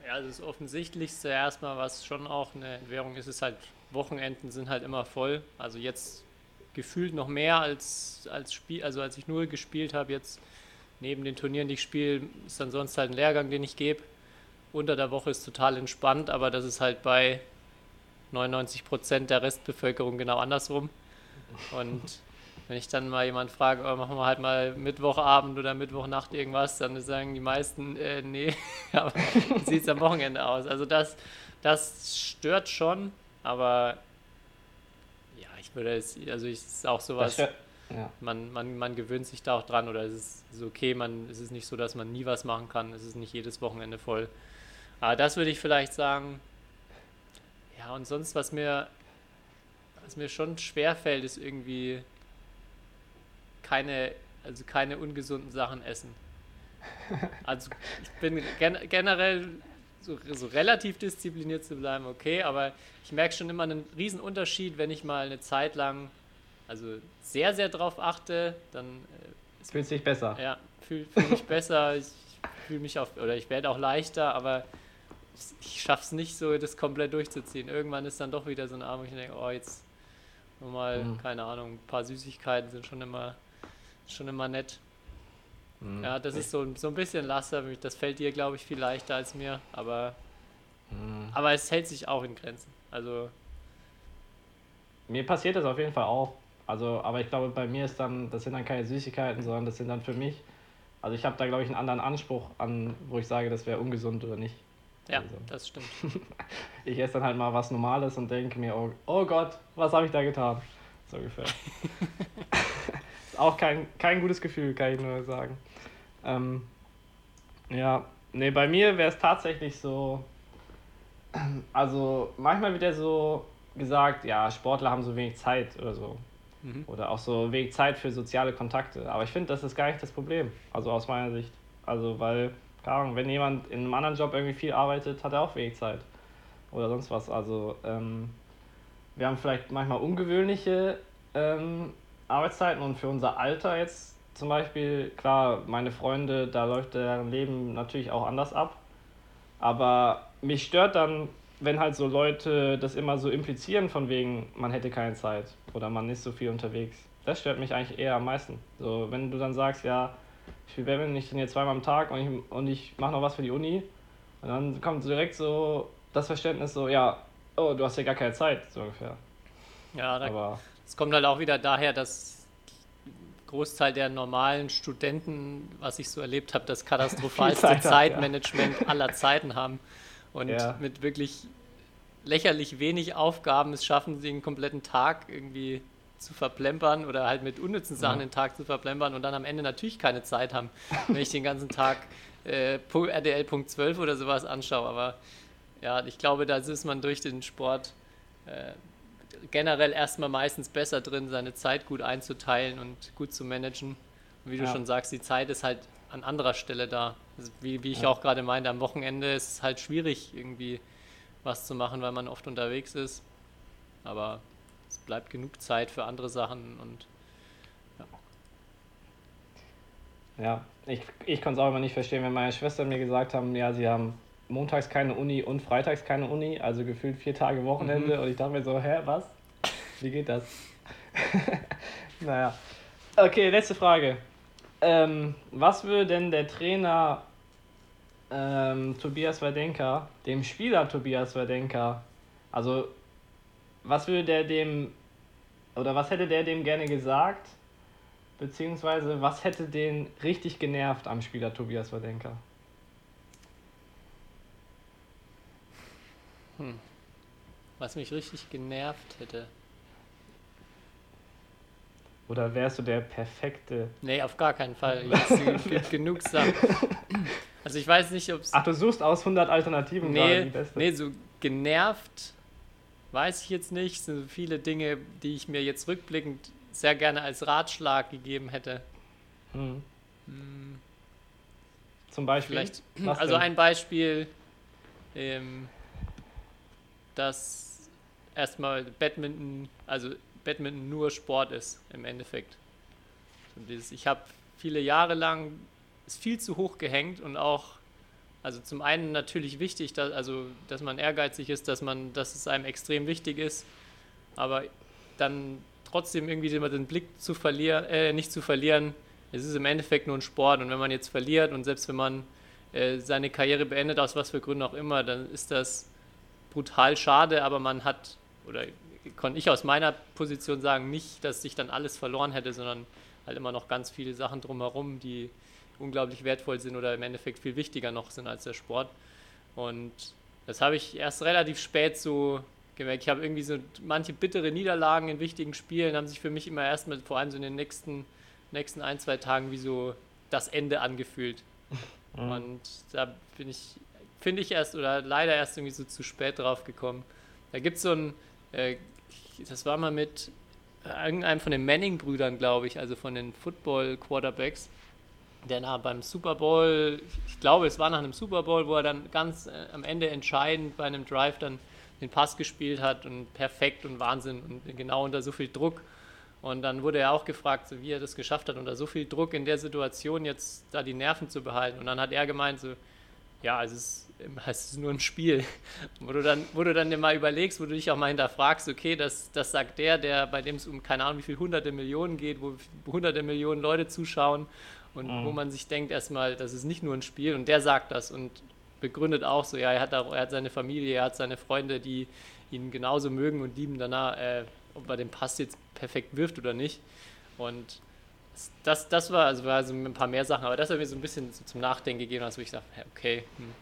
Ja, also das Offensichtlichste erstmal, was schon auch eine Entbehrung ist, ist halt, Wochenenden sind halt immer voll. Also jetzt gefühlt noch mehr als, als Spiel, also als ich nur gespielt habe, jetzt neben den Turnieren, die ich spiele, ist dann sonst halt ein Lehrgang, den ich gebe. Unter der Woche ist total entspannt, aber das ist halt bei 99 Prozent der Restbevölkerung genau andersrum. Und wenn ich dann mal jemand frage, oh, machen wir halt mal Mittwochabend oder Mittwochnacht irgendwas, dann sagen die meisten, äh, nee, [laughs] aber wie sieht es am Wochenende aus? Also das, das stört schon, aber ich würde es, also ich, es ist auch sowas, ja. man, man, man gewöhnt sich da auch dran oder es ist, ist okay, man, es ist nicht so, dass man nie was machen kann, es ist nicht jedes Wochenende voll. Aber das würde ich vielleicht sagen, ja, und sonst, was mir, was mir schon schwer fällt, ist irgendwie keine, also keine ungesunden Sachen essen. [laughs] Also ich bin gen generell so, so relativ diszipliniert zu bleiben, okay, aber ich merke schon immer einen riesen Unterschied, wenn ich mal eine Zeit lang, also sehr, sehr drauf achte, dann äh, Fühlt sich besser. ja, fühle fühl mich besser, ich fühle mich auf, oder ich werde auch leichter, aber ich, schaffe es nicht so, das komplett durchzuziehen. Irgendwann ist dann doch wieder so ein Abend, wo ich denke, oh, jetzt nur mal, Mhm. keine Ahnung, ein paar Süßigkeiten sind schon immer, schon immer nett. Mhm. Ja, das ist so, ein- so ein bisschen Laster. Das fällt dir, glaube ich, viel leichter als mir, aber, Mhm. aber es hält sich auch in Grenzen. Also, Mir passiert das auf jeden Fall auch. Also, aber ich glaube, bei mir ist dann, das sind dann keine Süßigkeiten, sondern das sind dann für mich. Also ich habe da, glaube ich, einen anderen Anspruch an, wo ich sage, das wäre ungesund oder nicht. ja, Also. das stimmt. [laughs] Ich esse dann halt mal was Normales und denke mir, oh, oh Gott, was habe ich da getan? So ungefähr. [laughs] [laughs] ist auch kein, kein gutes Gefühl, kann ich nur sagen. Ähm, ja, nee, bei mir wäre es tatsächlich so, also manchmal wird ja so gesagt, ja, Sportler haben so wenig Zeit oder so. Mhm. Oder auch so wenig Zeit für soziale Kontakte. Aber ich finde, das ist gar nicht das Problem. Also aus meiner Sicht. Also, weil, keine Ahnung, wenn jemand in einem anderen Job irgendwie viel arbeitet, hat er auch wenig Zeit. Oder sonst was. Also, ähm, wir haben vielleicht manchmal ungewöhnliche ähm, Arbeitszeiten und für unser Alter jetzt zum Beispiel, klar, meine Freunde, da läuft deren Leben natürlich auch anders ab. Aber mich stört dann, wenn halt so Leute das immer so implizieren, von wegen, man hätte keine Zeit oder man ist so viel unterwegs. Das stört mich eigentlich eher am meisten. So, wenn du dann sagst, ja, ich spiele Badminton, ich trainiere zweimal am Tag und ich, und ich mache noch was für die Uni, und dann kommt direkt so das Verständnis so, ja, oh, du hast ja gar keine Zeit, so ungefähr. Ja, da Aber Es kommt halt auch wieder daher, dass Großteil der normalen Studenten, was ich so erlebt habe, das [laughs] katastrophalste Zeit hat, ja. Zeitmanagement aller Zeiten haben und Ja. mit wirklich lächerlich wenig Aufgaben es schaffen, den kompletten Tag irgendwie zu verplempern oder halt mit unnützen Sachen Ja. den Tag zu verplempern und dann am Ende natürlich keine Zeit haben, wenn ich den ganzen Tag äh, RDL Punkt 12 oder sowas anschaue. Aber ja, ich glaube, da ist man durch den Sport äh, generell erstmal meistens besser drin, seine Zeit gut einzuteilen und gut zu managen. Und wie du Ja. schon sagst, die Zeit ist halt an anderer Stelle da. Also wie, wie ich Ja. auch gerade meinte, am Wochenende ist es halt schwierig, irgendwie was zu machen, weil man oft unterwegs ist. Aber es bleibt genug Zeit für andere Sachen und ja, ich, ich konnte es auch immer nicht verstehen, wenn meine Schwestern mir gesagt haben, ja, sie haben montags keine Uni und freitags keine Uni, also gefühlt vier Tage Wochenende. Und ich dachte mir so, hä, was? Wie geht das? [laughs] naja. Okay, letzte Frage. Ähm, was würde denn der Trainer ähm, Tobias Verdenker, dem Spieler Tobias Verdenker, also was würde der dem, oder was hätte der dem gerne gesagt? Beziehungsweise, was hätte den richtig genervt am Spieler Tobias Verdenker? Was mich richtig genervt hätte. Oder wärst du der perfekte. Nee, auf gar keinen Fall. Es [laughs] gibt genug Sachen. Also ich weiß nicht, ob es. Ach, du suchst aus 100 Alternativen Nee, die beste. nee, so genervt weiß ich jetzt nicht. Es sind so viele Dinge, die ich mir jetzt rückblickend sehr gerne als Ratschlag gegeben hätte. Hm. Zum Beispiel. Vielleicht, also ein Beispiel, ähm, dass erstmal Badminton, also Badminton nur Sport ist im Endeffekt. Ich habe viele Jahre lang ist viel zu hoch gehängt und auch, also zum einen natürlich wichtig, dass, also, dass man ehrgeizig ist, dass man, dass es einem extrem wichtig ist, aber dann trotzdem irgendwie immer den Blick zu verlieren, äh, nicht zu verlieren, es ist im Endeffekt nur ein Sport und wenn man jetzt verliert und selbst wenn man äh, seine Karriere beendet, aus was für Gründen auch immer, dann ist das brutal schade, aber man hat, oder konnte ich aus meiner Position sagen, nicht, dass ich dann alles verloren hätte, sondern halt immer noch ganz viele Sachen drumherum, die unglaublich wertvoll sind oder im Endeffekt viel wichtiger noch sind als der Sport. Und das habe ich erst relativ spät so gemerkt. Ich habe irgendwie so manche bittere Niederlagen in wichtigen Spielen haben sich für mich immer erst mal vor allem so in den nächsten, nächsten ein, zwei Tagen wie so das Ende angefühlt. Mhm. Und da bin ich, finde ich erst oder leider erst irgendwie so zu spät drauf gekommen. Da gibt es so ein, äh, das war mal mit irgendeinem von den Manning-Brüdern, glaube ich, also von den Football-Quarterbacks, der nach beim Super Bowl, ich glaube, es war nach einem Super Bowl, wo er dann ganz äh, am Ende entscheidend bei einem Drive dann den Pass gespielt hat und perfekt und Wahnsinn und genau unter so viel Druck. Und dann wurde er auch gefragt, so wie er das geschafft hat, unter so viel Druck in der Situation jetzt da die Nerven zu behalten. Und dann hat er gemeint, so, ja, es ist, es ist nur ein Spiel. [laughs] Wo du, dann, wo du dann dir mal überlegst, wo du dich auch mal hinterfragst, okay, das, das sagt der, der, bei dem es um keine Ahnung wie viel hunderte Millionen geht, wo hunderte Millionen Leute zuschauen und Mhm. wo man sich denkt erstmal, das ist nicht nur ein Spiel und der sagt das und begründet auch so, ja, er hat, auch, er hat seine Familie, er hat seine Freunde, die ihn genauso mögen und lieben danach, äh, ob er den Pass jetzt perfekt wirft oder nicht. Und das, das war, also war so ein paar mehr Sachen, aber das hat mir so ein bisschen so zum Nachdenken gegeben, also wo ich dachte, okay, hm,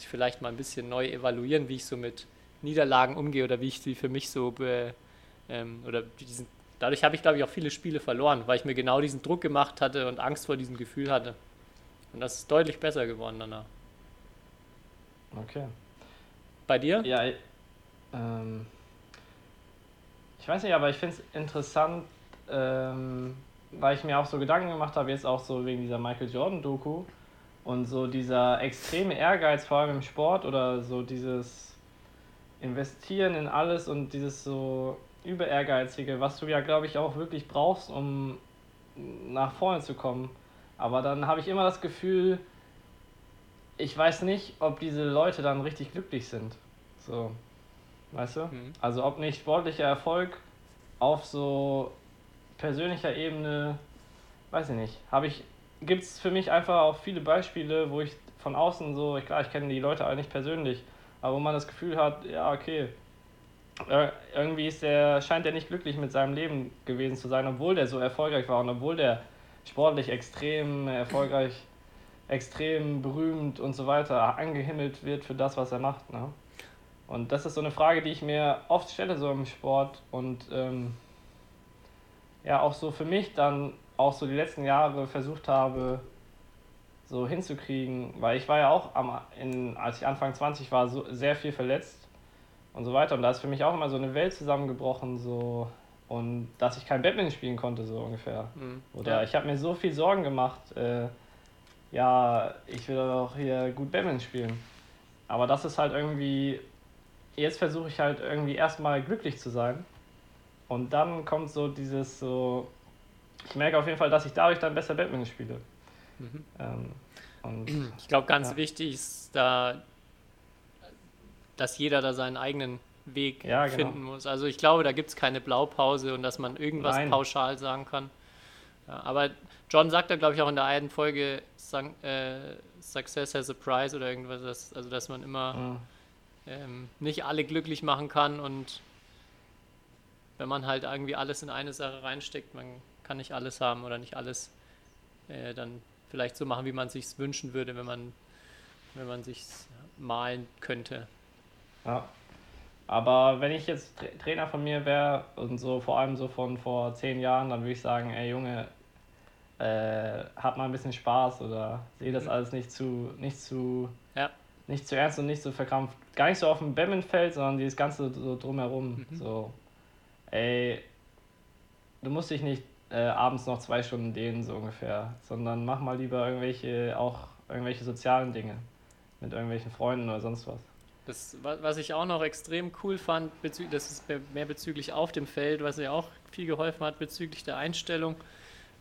muss ich vielleicht mal ein bisschen neu evaluieren, wie ich so mit Niederlagen umgehe oder wie ich sie für mich so be, ähm, oder diesen, dadurch habe ich glaube ich auch viele Spiele verloren, weil ich mir genau diesen Druck gemacht hatte und Angst vor diesem Gefühl hatte. Und das ist deutlich besser geworden danach. Okay. Bei dir? Ja, ich- ähm, ich weiß nicht, aber ich finde es interessant, ähm, weil ich mir auch so Gedanken gemacht habe, jetzt auch so wegen dieser Michael Jordan-Doku und so dieser extreme Ehrgeiz, vor allem im Sport oder so dieses Investieren in alles und dieses so über ehrgeizige, was du ja, glaube ich, auch wirklich brauchst, um nach vorne zu kommen. Aber dann habe ich immer das Gefühl, ich weiß nicht, ob diese Leute dann richtig glücklich sind. So, weißt du? Mhm. Also ob nicht sportlicher Erfolg auf so persönlicher Ebene, weiß ich nicht, habe ich, gibt es für mich einfach auch viele Beispiele, wo ich von außen so, klar, ich kenne die Leute alle nicht persönlich, aber wo man das Gefühl hat, ja, okay, ir- irgendwie ist der, scheint er nicht glücklich mit seinem Leben gewesen zu sein, obwohl der so erfolgreich war und obwohl der sportlich extrem erfolgreich, extrem berühmt und so weiter angehimmelt wird für das, was er macht. Ne? Und das ist so eine Frage, die ich mir oft stelle, so im Sport und ähm, ja, auch so für mich dann auch so die letzten Jahre versucht habe, so hinzukriegen, weil ich war ja auch, am, in, als ich Anfang 20 war, so sehr viel verletzt und so weiter. Und da ist für mich auch immer so eine Welt zusammengebrochen, so und dass ich kein Badminton spielen konnte, so ungefähr. Mhm. Oder ich habe mir so viel Sorgen gemacht, äh, ja, ich will doch hier gut Badminton spielen. Aber das ist halt irgendwie, jetzt versuche ich halt irgendwie erstmal glücklich zu sein. Und dann kommt so dieses so, ich merke auf jeden Fall, dass ich dadurch dann besser Badminton spiele. Mhm. Ähm, und [clears throat] Ich glaube, ganz Ja. wichtig ist da, dass jeder da seinen eigenen Weg Ja, genau. finden muss. Also ich glaube, da gibt es keine Blaupause und dass man irgendwas Nein. pauschal sagen kann. Ja, aber John sagt da, glaube ich, auch in der einen Folge, äh, Success has a price oder irgendwas, dass, also dass man immer mh, ähm, nicht alle glücklich machen kann und wenn man halt irgendwie alles in eine Sache reinsteckt, man kann nicht alles haben oder nicht alles äh, dann vielleicht so machen, wie man sich wünschen würde, wenn man wenn man sich malen könnte. ja. Aber wenn ich jetzt Tra Trainer von mir wäre und so vor allem so von vor zehn Jahren, dann würde ich sagen, ey Junge, äh, hab mal ein bisschen Spaß oder sehe das alles nicht zu, nicht zu, Ja. nicht zu ernst und nicht zu verkrampft. Gar nicht so auf dem Badmintonfeld, sondern dieses Ganze so drumherum. Mhm. So, ey, du musst dich nicht äh, abends noch zwei Stunden dehnen, so ungefähr, sondern mach mal lieber irgendwelche, auch irgendwelche sozialen Dinge mit irgendwelchen Freunden oder sonst was. Das, wa- was ich auch noch extrem cool fand, das ist mehr bezüglich auf dem Feld, was mir auch viel geholfen hat bezüglich der Einstellung.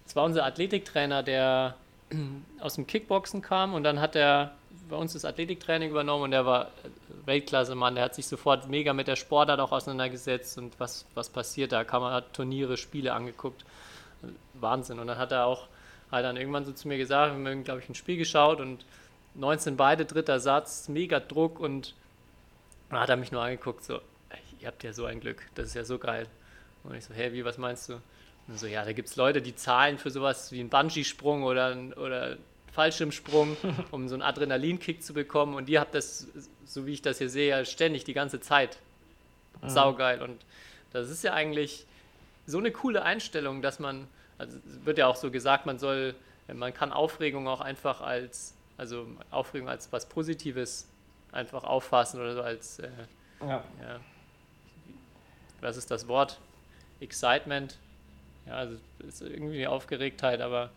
Das war unser Athletiktrainer, der [clears throat] aus dem Kickboxen kam und dann hat er bei uns das Athletiktraining übernommen und der war Weltklasse, Mann. Der hat sich sofort mega mit der Sportart auch auseinandergesetzt und was, was passiert da. Kann man hat Turniere, Spiele angeguckt. Wahnsinn. Und dann hat er auch halt dann irgendwann so zu mir gesagt, wir haben, glaube ich, ein Spiel geschaut und 19 beide, dritter Satz, mega Druck und dann hat er mich nur angeguckt, so, "Ey, ihr habt ja so ein Glück, das ist ja so geil. Und ich so, hä, wie, was meinst du? Und so, ja, da gibt es Leute, die zahlen für sowas wie einen Bungee-Sprung oder, ein- oder Fallschirmsprung, [laughs] um so einen Adrenalinkick zu bekommen. Und ihr habt das, so wie ich das hier sehe, ja ständig die ganze Zeit. Saugeil. Und das ist ja eigentlich so eine coole Einstellung, dass man, also es wird ja auch so gesagt, man soll, man kann Aufregung auch einfach als, also Aufregung als was Positives einfach auffassen oder so als, äh, Ja. ja, was ist das Wort? Excitement. Ja, also ist irgendwie Aufgeregtheit, aber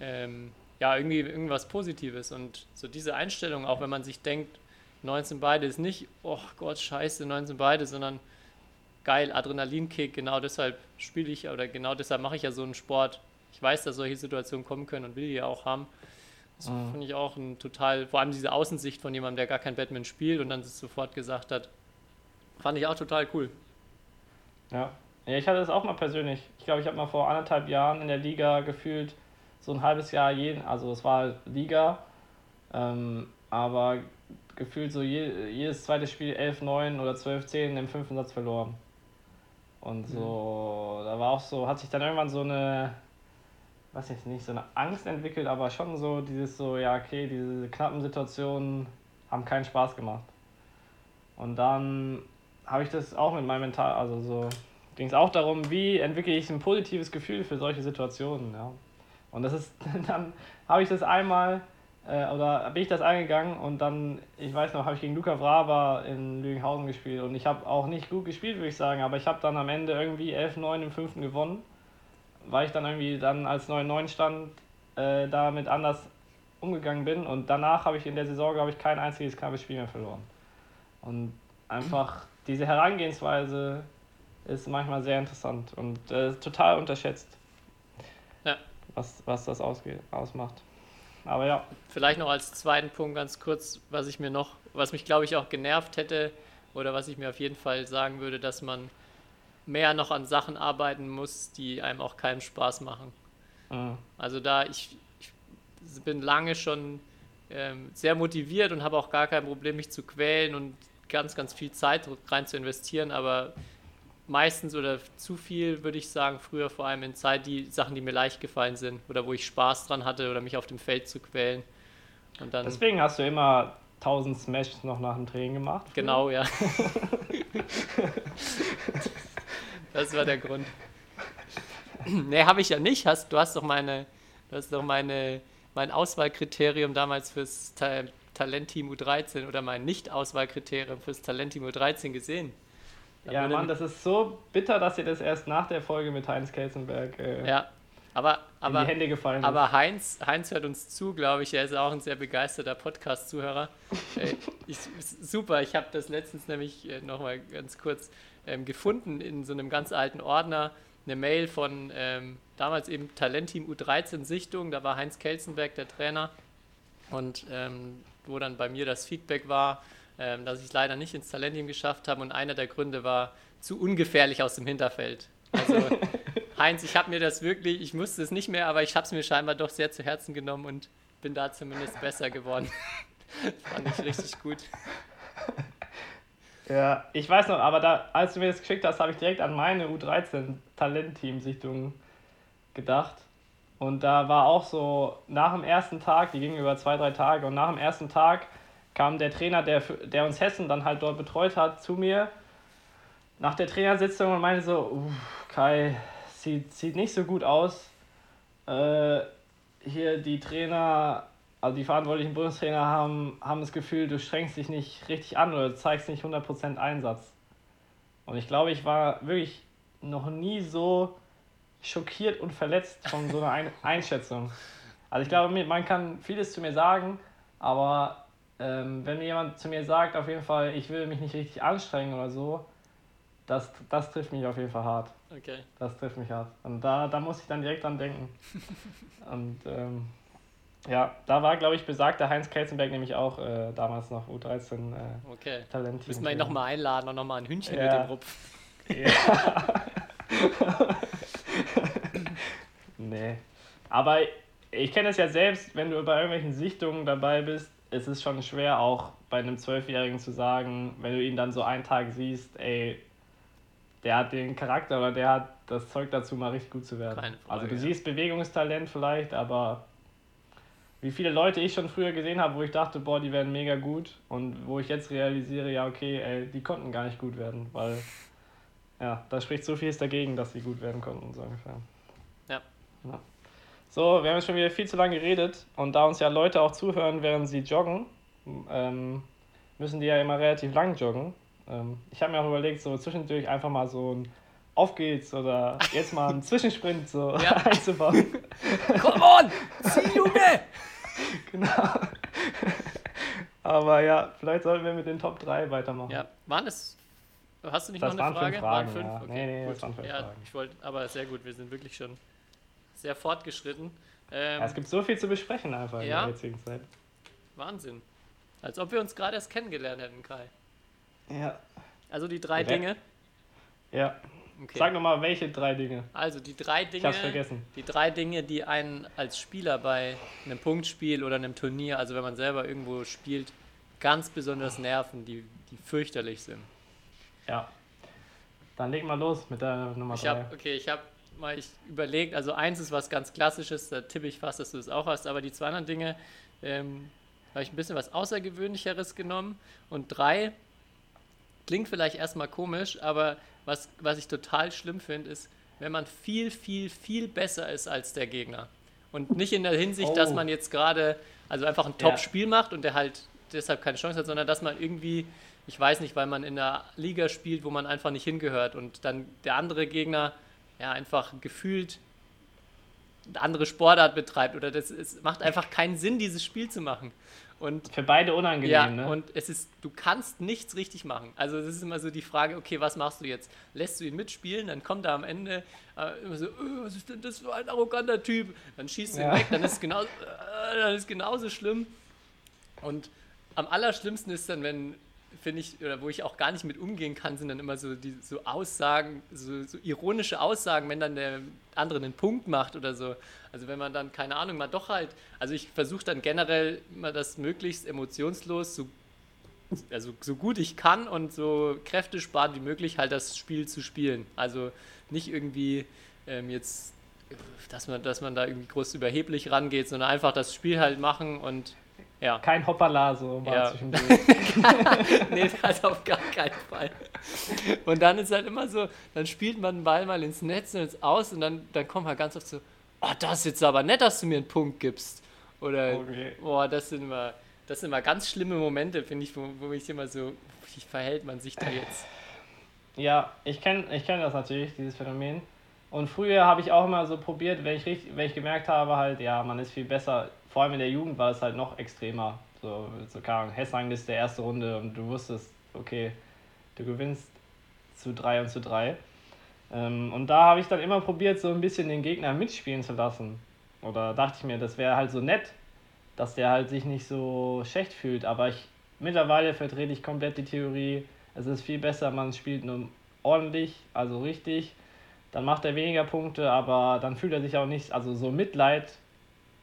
ähm, ja, irgendwie irgendwas Positives. Und so diese Einstellung, auch wenn man sich denkt, 19 beide ist nicht, oh Gott, scheiße, 19 beide, sondern geil, Adrenalinkick, genau deshalb spiele ich oder genau deshalb mache ich ja so einen Sport. Ich weiß, dass solche Situationen kommen können und will die ja auch haben. Das Mhm. finde ich auch ein total, vor allem diese Außensicht von jemandem, der gar kein Batman spielt und dann es sofort gesagt hat, fand ich auch total cool. Ja. ja, ich hatte das auch mal persönlich. Ich glaube, ich habe mal vor anderthalb Jahren in der Liga gefühlt so ein halbes Jahr jeden, also es war Liga, ähm, aber gefühlt so je, jedes zweite Spiel 11-9 oder 12-10 im fünften Satz verloren. Und so, da war auch so, hat sich dann irgendwann so eine, weiß ich nicht, so eine Angst entwickelt, aber schon so dieses so, ja, okay, diese knappen Situationen haben keinen Spaß gemacht. Und dann habe ich das auch mit meinem Mental, also so ging es auch darum, wie entwickle ich ein positives Gefühl für solche Situationen, ja. Und das ist, [laughs] dann habe ich das einmal, äh, oder bin ich das eingegangen und dann, ich weiß noch, habe ich gegen Luca Vraba in Lügenhausen gespielt und ich habe auch nicht gut gespielt, würde ich sagen, aber ich habe dann am Ende irgendwie 11-9 im fünften gewonnen, weil ich dann irgendwie dann als 9-9 stand, äh, damit anders umgegangen bin und danach habe ich in der Saison, glaube ich, kein einziges knappes Spiel mehr verloren. Und einfach diese Herangehensweise ist manchmal sehr interessant und äh, total unterschätzt, Ja. was, was das ausmacht. Aber ja, Vielleicht noch als zweiten Punkt ganz kurz, was ich mir noch, was mich glaube ich auch genervt hätte oder was ich mir auf jeden Fall sagen würde, dass man mehr noch an Sachen arbeiten muss, die einem auch keinen Spaß machen. äh, Also da ich, ich bin lange schon ähm, sehr motiviert und habe auch gar kein Problem, mich zu quälen und ganz, ganz viel Zeit rein zu investieren, aber meistens oder zu viel, würde ich sagen, früher vor allem in Zeit, die Sachen, die mir leicht gefallen sind oder wo ich Spaß dran hatte oder mich auf dem Feld zu quälen. Und dann, deswegen hast du immer 1000 Smash noch nach dem Training gemacht. genau, ja. [laughs] das war der Grund. [clears throat] nee, habe ich ja nicht. Hast, du hast doch meine, du hast doch meine, mein Auswahlkriterium damals fürs Ta Talentteam U13 oder mein Nicht-Auswahlkriterium fürs Talentteam U13 gesehen. Ja, Mann, das ist so bitter, dass dir das erst nach der Folge mit Heinz Kelsenberg äh, Ja, aber, in aber, die Hände gefallen aber Heinz, Heinz hört uns zu, glaube ich. Er ist auch ein sehr begeisterter Podcast-Zuhörer. [laughs] äh, super, ich habe das letztens nämlich äh, nochmal ganz kurz ähm, gefunden in so einem ganz alten Ordner. Eine Mail von ähm, damals eben Talentteam U13 Sichtung. Da war Heinz Kelsenberg der Trainer. Und ähm, wo dann bei mir das Feedback war, ähm, dass ich es leider nicht ins Talentteam geschafft habe. Und einer der Gründe war zu ungefährlich aus dem Hinterfeld. Also [laughs] Heinz, ich habe mir das wirklich, ich musste es nicht mehr, aber ich habe es mir scheinbar doch sehr zu Herzen genommen und bin da zumindest besser geworden. [laughs] Fand ich richtig gut. Ja, ich weiß noch, aber da, als du mir das geschickt hast, habe ich direkt an meine U13-Talentteam-Sichtung gedacht. Und da war auch so, nach dem ersten Tag, die ging über zwei, drei Tage, und nach dem ersten Tag kam der Trainer, der, der uns Hessen dann halt dort betreut hat, zu mir nach der Trainersitzung und meinte so, "Uff, Kai, sieht, sieht nicht so gut aus. Äh, hier die Trainer, also die verantwortlichen Bundestrainer haben, haben das Gefühl, du strengst dich nicht richtig an oder zeigst nicht 100% Einsatz. Und ich glaube, ich war wirklich noch nie so schockiert und verletzt von so einer Ein Einschätzung. Also ich glaube, man kann vieles zu mir sagen, aber ähm, wenn mir jemand zu mir sagt, auf jeden Fall, ich will mich nicht richtig anstrengen oder so, das, das trifft mich auf jeden Fall hart. Okay. Das trifft mich hart. Und da, da muss ich dann direkt dran denken. [laughs] Und ähm, ja, da war, glaube ich, besagter Heinz Kelzenberg nämlich auch äh, damals noch U13 äh, Okay. Talent. Müssen wir ihn nochmal einladen und nochmal ein Hühnchen Ja. mit dem Rupf. [laughs] Nee. Aber ich kenne es ja selbst, wenn du bei irgendwelchen Sichtungen dabei bist, es ist schon schwer auch bei einem Zwölfjährigen zu sagen, wenn du ihn dann so einen Tag siehst, ey, der hat den Charakter oder der hat das Zeug dazu, mal richtig gut zu werden. Keine Frage, also du ja. siehst Bewegungstalent vielleicht, aber wie viele Leute ich schon früher gesehen habe, wo ich dachte, boah, die werden mega gut und wo ich jetzt realisiere, ja, okay, ey, die konnten gar nicht gut werden, weil ja, da spricht so vieles dagegen, dass sie gut werden konnten, so ungefähr. Ja. ja. So, wir haben jetzt schon wieder viel zu lange geredet und da uns ja Leute auch zuhören, während sie joggen, ähm, müssen die ja immer relativ lang joggen. Ähm, ich habe mir auch überlegt, so zwischendurch einfach mal so ein Auf geht's oder jetzt mal einen [laughs] Zwischensprint so Ja. [laughs] einzubauen. Come on! Zieh, Junge! [laughs] genau. Aber ja, vielleicht sollten wir mit den Top 3 weitermachen. Ja, waren es. Hast du nicht Das noch eine waren Frage? fünf Fragen, fünf? ja. Okay, Nee, nee, gut. das waren fünf ja, Fragen. Ich wollte, aber sehr gut, wir sind wirklich schon sehr fortgeschritten. Ähm, Ja, es gibt so viel zu besprechen einfach in Ja. der jetzigen Zeit. Wahnsinn. Als ob wir uns gerade erst kennengelernt hätten, Kai. Ja. Also die drei Direkt. Dinge. Ja. Okay. Sag nochmal, welche drei Dinge? Also die drei Ich Dinge. hab's vergessen. Die drei Dinge, die einen als Spieler bei einem Punktspiel oder einem Turnier, also wenn man selber irgendwo spielt, ganz besonders nerven, die, die fürchterlich sind. Ja. Dann leg mal los mit der Nummer Ich drei. okay, ich habe mal ich überlegt, also eins ist was ganz Klassisches, da tippe ich fast, dass du es auch hast, aber die zwei anderen Dinge ähm, habe ich ein bisschen was Außergewöhnlicheres genommen. Und drei klingt vielleicht erstmal komisch, aber was, was ich total schlimm finde, ist, wenn man viel, viel, viel besser ist als der Gegner. Und nicht in der Hinsicht, dass Oh. man jetzt gerade, also einfach ein Ja. Top-Spiel macht und der halt deshalb keine Chance hat, sondern dass man irgendwie, ich weiß nicht, weil man in einer Liga spielt, wo man einfach nicht hingehört und dann der andere Gegner ja einfach gefühlt eine andere Sportart betreibt oder das es macht einfach keinen Sinn, dieses Spiel zu machen. Und Für beide unangenehm, ja, ne? und es ist, du kannst nichts richtig machen. Also es ist immer so die Frage, okay, was machst du jetzt? Lässt du ihn mitspielen, dann kommt er am Ende äh, immer so, "Äh, was ist denn das für ein arroganter Typ? Dann schießt du ihn Ja. weg, dann ist es genauso, äh, dann ist genauso schlimm. Und am allerschlimmsten ist dann, wenn, finde ich, oder wo ich auch gar nicht mit umgehen kann, sind dann immer so die so Aussagen, so, so ironische Aussagen, wenn dann der andere einen Punkt macht oder so. Also wenn man dann, keine Ahnung, mal doch halt, also ich versuche dann generell immer das möglichst emotionslos, so, also so gut ich kann und so kräftesparend wie möglich halt das Spiel zu spielen. Also nicht irgendwie ähm, jetzt, dass man, dass man da irgendwie groß überheblich rangeht, sondern einfach das Spiel halt machen und ja. Kein Hoppala so mal Ja. zwischendurch. [laughs] nee, das auf gar keinen Fall. Und dann ist halt immer so, dann spielt man den Ball mal ins Netz und ins Aus und dann, dann kommt halt ganz oft so, oh, das ist jetzt aber nett, dass du mir einen Punkt gibst. Oder, Okay. boah, das sind immer, das sind immer ganz schlimme Momente, finde ich, wo, wo ich immer so, wie verhält man sich da jetzt? Ja, ich kenne ich kenn das natürlich, dieses Phänomen. Und früher habe ich auch immer so probiert, wenn ich, richtig, wenn ich gemerkt habe, halt, ja, man ist viel besser. Vor allem in der Jugend war es halt noch extremer. So, so keine Ahnung, Hessrangliste erste Runde und du wusstest, okay, du gewinnst zu 3 und zu 3. Ähm, und da habe ich dann immer probiert, so ein bisschen den Gegner mitspielen zu lassen. Oder dachte ich mir, das wäre halt so nett, dass der halt sich nicht so schlecht fühlt. Aber ich mittlerweile vertrete ich komplett die Theorie, es ist viel besser, man spielt nur ordentlich, also richtig. Dann macht er weniger Punkte, aber dann fühlt er sich auch nicht, also so Mitleid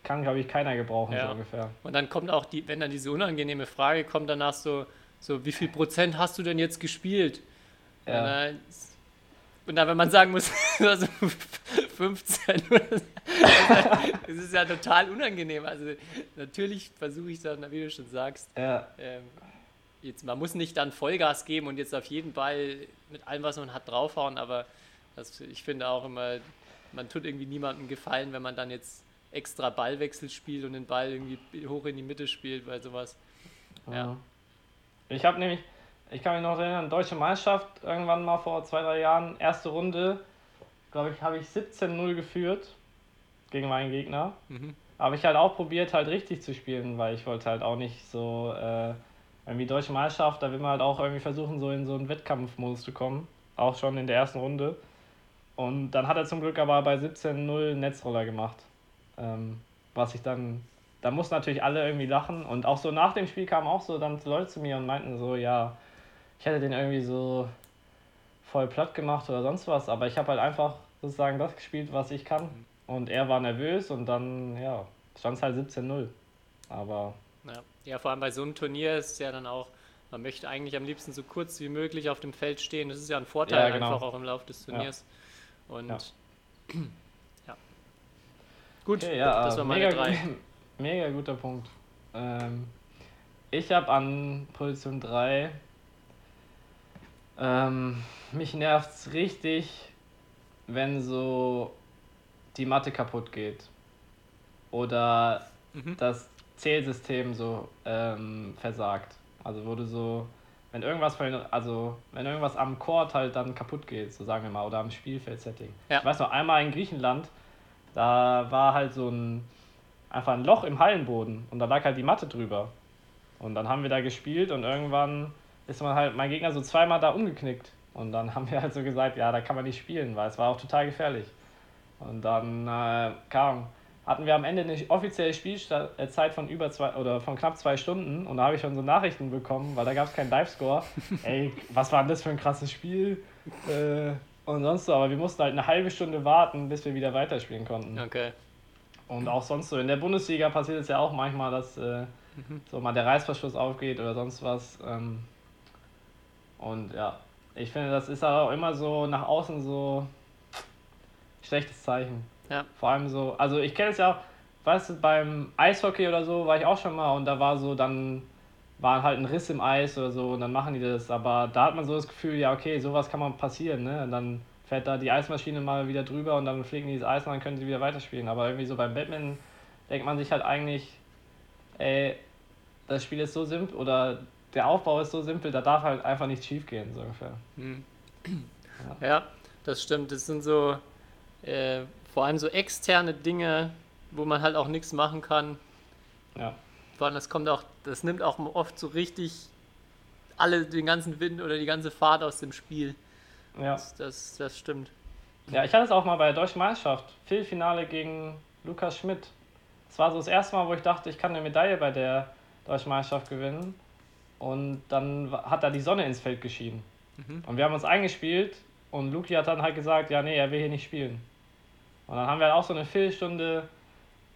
kann, glaube ich, keiner gebrauchen, Ja. so ungefähr. Und dann kommt auch die, wenn dann diese unangenehme Frage kommt, danach so, so wie viel Prozent hast du denn jetzt gespielt? Ja. Und, dann, und dann, wenn man sagen muss, [laughs] also 15. Es [laughs] ist ja total unangenehm. Also natürlich versuche ich dann, wie du schon sagst, Ja, ähm, jetzt, man muss nicht dann Vollgas geben und jetzt auf jeden Ball mit allem, was man hat, draufhauen, aber das, ich finde auch immer, man tut irgendwie niemandem gefallen, wenn man dann jetzt extra Ballwechsel spielt und den Ball irgendwie hoch in die Mitte spielt, weil sowas. Ja. Ich habe nämlich, ich kann mich noch erinnern, deutsche Meisterschaft irgendwann mal vor zwei, drei Jahren, erste Runde, glaube ich, habe ich 17-0 geführt gegen meinen Gegner. Mhm. Aber ich halt auch probiert, halt richtig zu spielen, weil ich wollte halt auch nicht so, äh, irgendwie deutsche Meisterschaft, da will man halt auch irgendwie versuchen, so in so einen Wettkampfmodus zu kommen. Auch schon in der ersten Runde. Und dann hat er zum Glück aber bei 17-0 einen Netzroller gemacht. Ähm, was ich dann, da mussten natürlich alle irgendwie lachen. Und auch so nach dem Spiel kamen auch so dann Leute zu mir und meinten so, ja, ich hätte den irgendwie so voll platt gemacht oder sonst was. Aber ich habe halt einfach sozusagen das gespielt, was ich kann. Und er war nervös und dann, ja, stand es halt 17-0. Aber Ja. ja, vor allem bei so einem Turnier ist es ja dann auch, man möchte eigentlich am liebsten so kurz wie möglich auf dem Feld stehen. Das ist ja ein Vorteil Ja, genau. einfach auch im Laufe des Turniers. Und Ja. ja. [clears throat] Gut, Okay, ja, das waren meine mega, drei. [laughs] mega guter Punkt. Ähm, ich habe an Position 3, ähm, mich nervt's richtig, wenn so die Matte kaputt geht. Oder Mhm. das Zählsystem so ähm, versagt. Also wurde so, wenn irgendwas von also wenn irgendwas am Court halt dann kaputt geht, so sagen wir mal, oder am Spielfeld-Setting. Ja. Ich weiß noch, einmal in Griechenland, da war halt so ein einfach ein Loch im Hallenboden und da lag halt die Matte drüber. Und dann haben wir da gespielt und irgendwann ist man halt, mein Gegner so zweimal da umgeknickt. Und dann [laughs] haben wir halt so gesagt, ja, da kann man nicht spielen, weil es war auch total gefährlich. Und dann äh, kam, hatten wir am Ende eine offizielle Spielzeit von über zwei oder von knapp zwei Stunden und da habe ich schon so Nachrichten bekommen, weil da gab es keinen Live-Score. [laughs] Ey, was war denn das für ein krasses Spiel? Äh, und sonst so, aber wir mussten halt eine halbe Stunde warten, bis wir wieder weiterspielen konnten. Okay. Und auch sonst so. In der Bundesliga passiert es ja auch manchmal, dass äh, so mal der Reißverschluss aufgeht oder sonst was. Ähm, und ja, ich finde, das ist auch immer so nach außen so schlechtes Zeichen. Ja. Vor allem so, also ich kenne es ja auch, weißt du, beim Eishockey oder so war ich auch schon mal und da war so, dann war halt ein Riss im Eis oder so und dann machen die das. Aber da hat man so das Gefühl, ja, okay, sowas kann mal passieren, ne? Und dann fährt da die Eismaschine mal wieder drüber und dann fliegen die das Eis und dann können sie wieder weiterspielen. Aber irgendwie so beim Badminton denkt man sich halt eigentlich, ey, das Spiel ist so simpel oder der Aufbau ist so simpel, da darf halt einfach nichts schief gehen, so ungefähr. Ja, das stimmt. Das sind so äh, vor allem so externe Dinge, wo man halt auch nichts machen kann. Ja. Allem, das kommt auch, das nimmt auch oft so richtig alle, den ganzen Wind oder die ganze Fahrt aus dem Spiel. Ja. Das, das, das stimmt. Ja, ich hatte es auch mal bei der Deutschen Meisterschaft. Viertelfinale gegen Lukas Schmidt. Das war so das erste Mal, wo ich dachte, ich kann eine Medaille bei der Deutschen Meisterschaft gewinnen. Und dann hat da die Sonne ins Feld geschienen. Und wir haben uns eingespielt und Luki hat dann halt gesagt, ja, nee, er will hier nicht spielen. Und dann haben wir halt auch so eine Viertelstunde,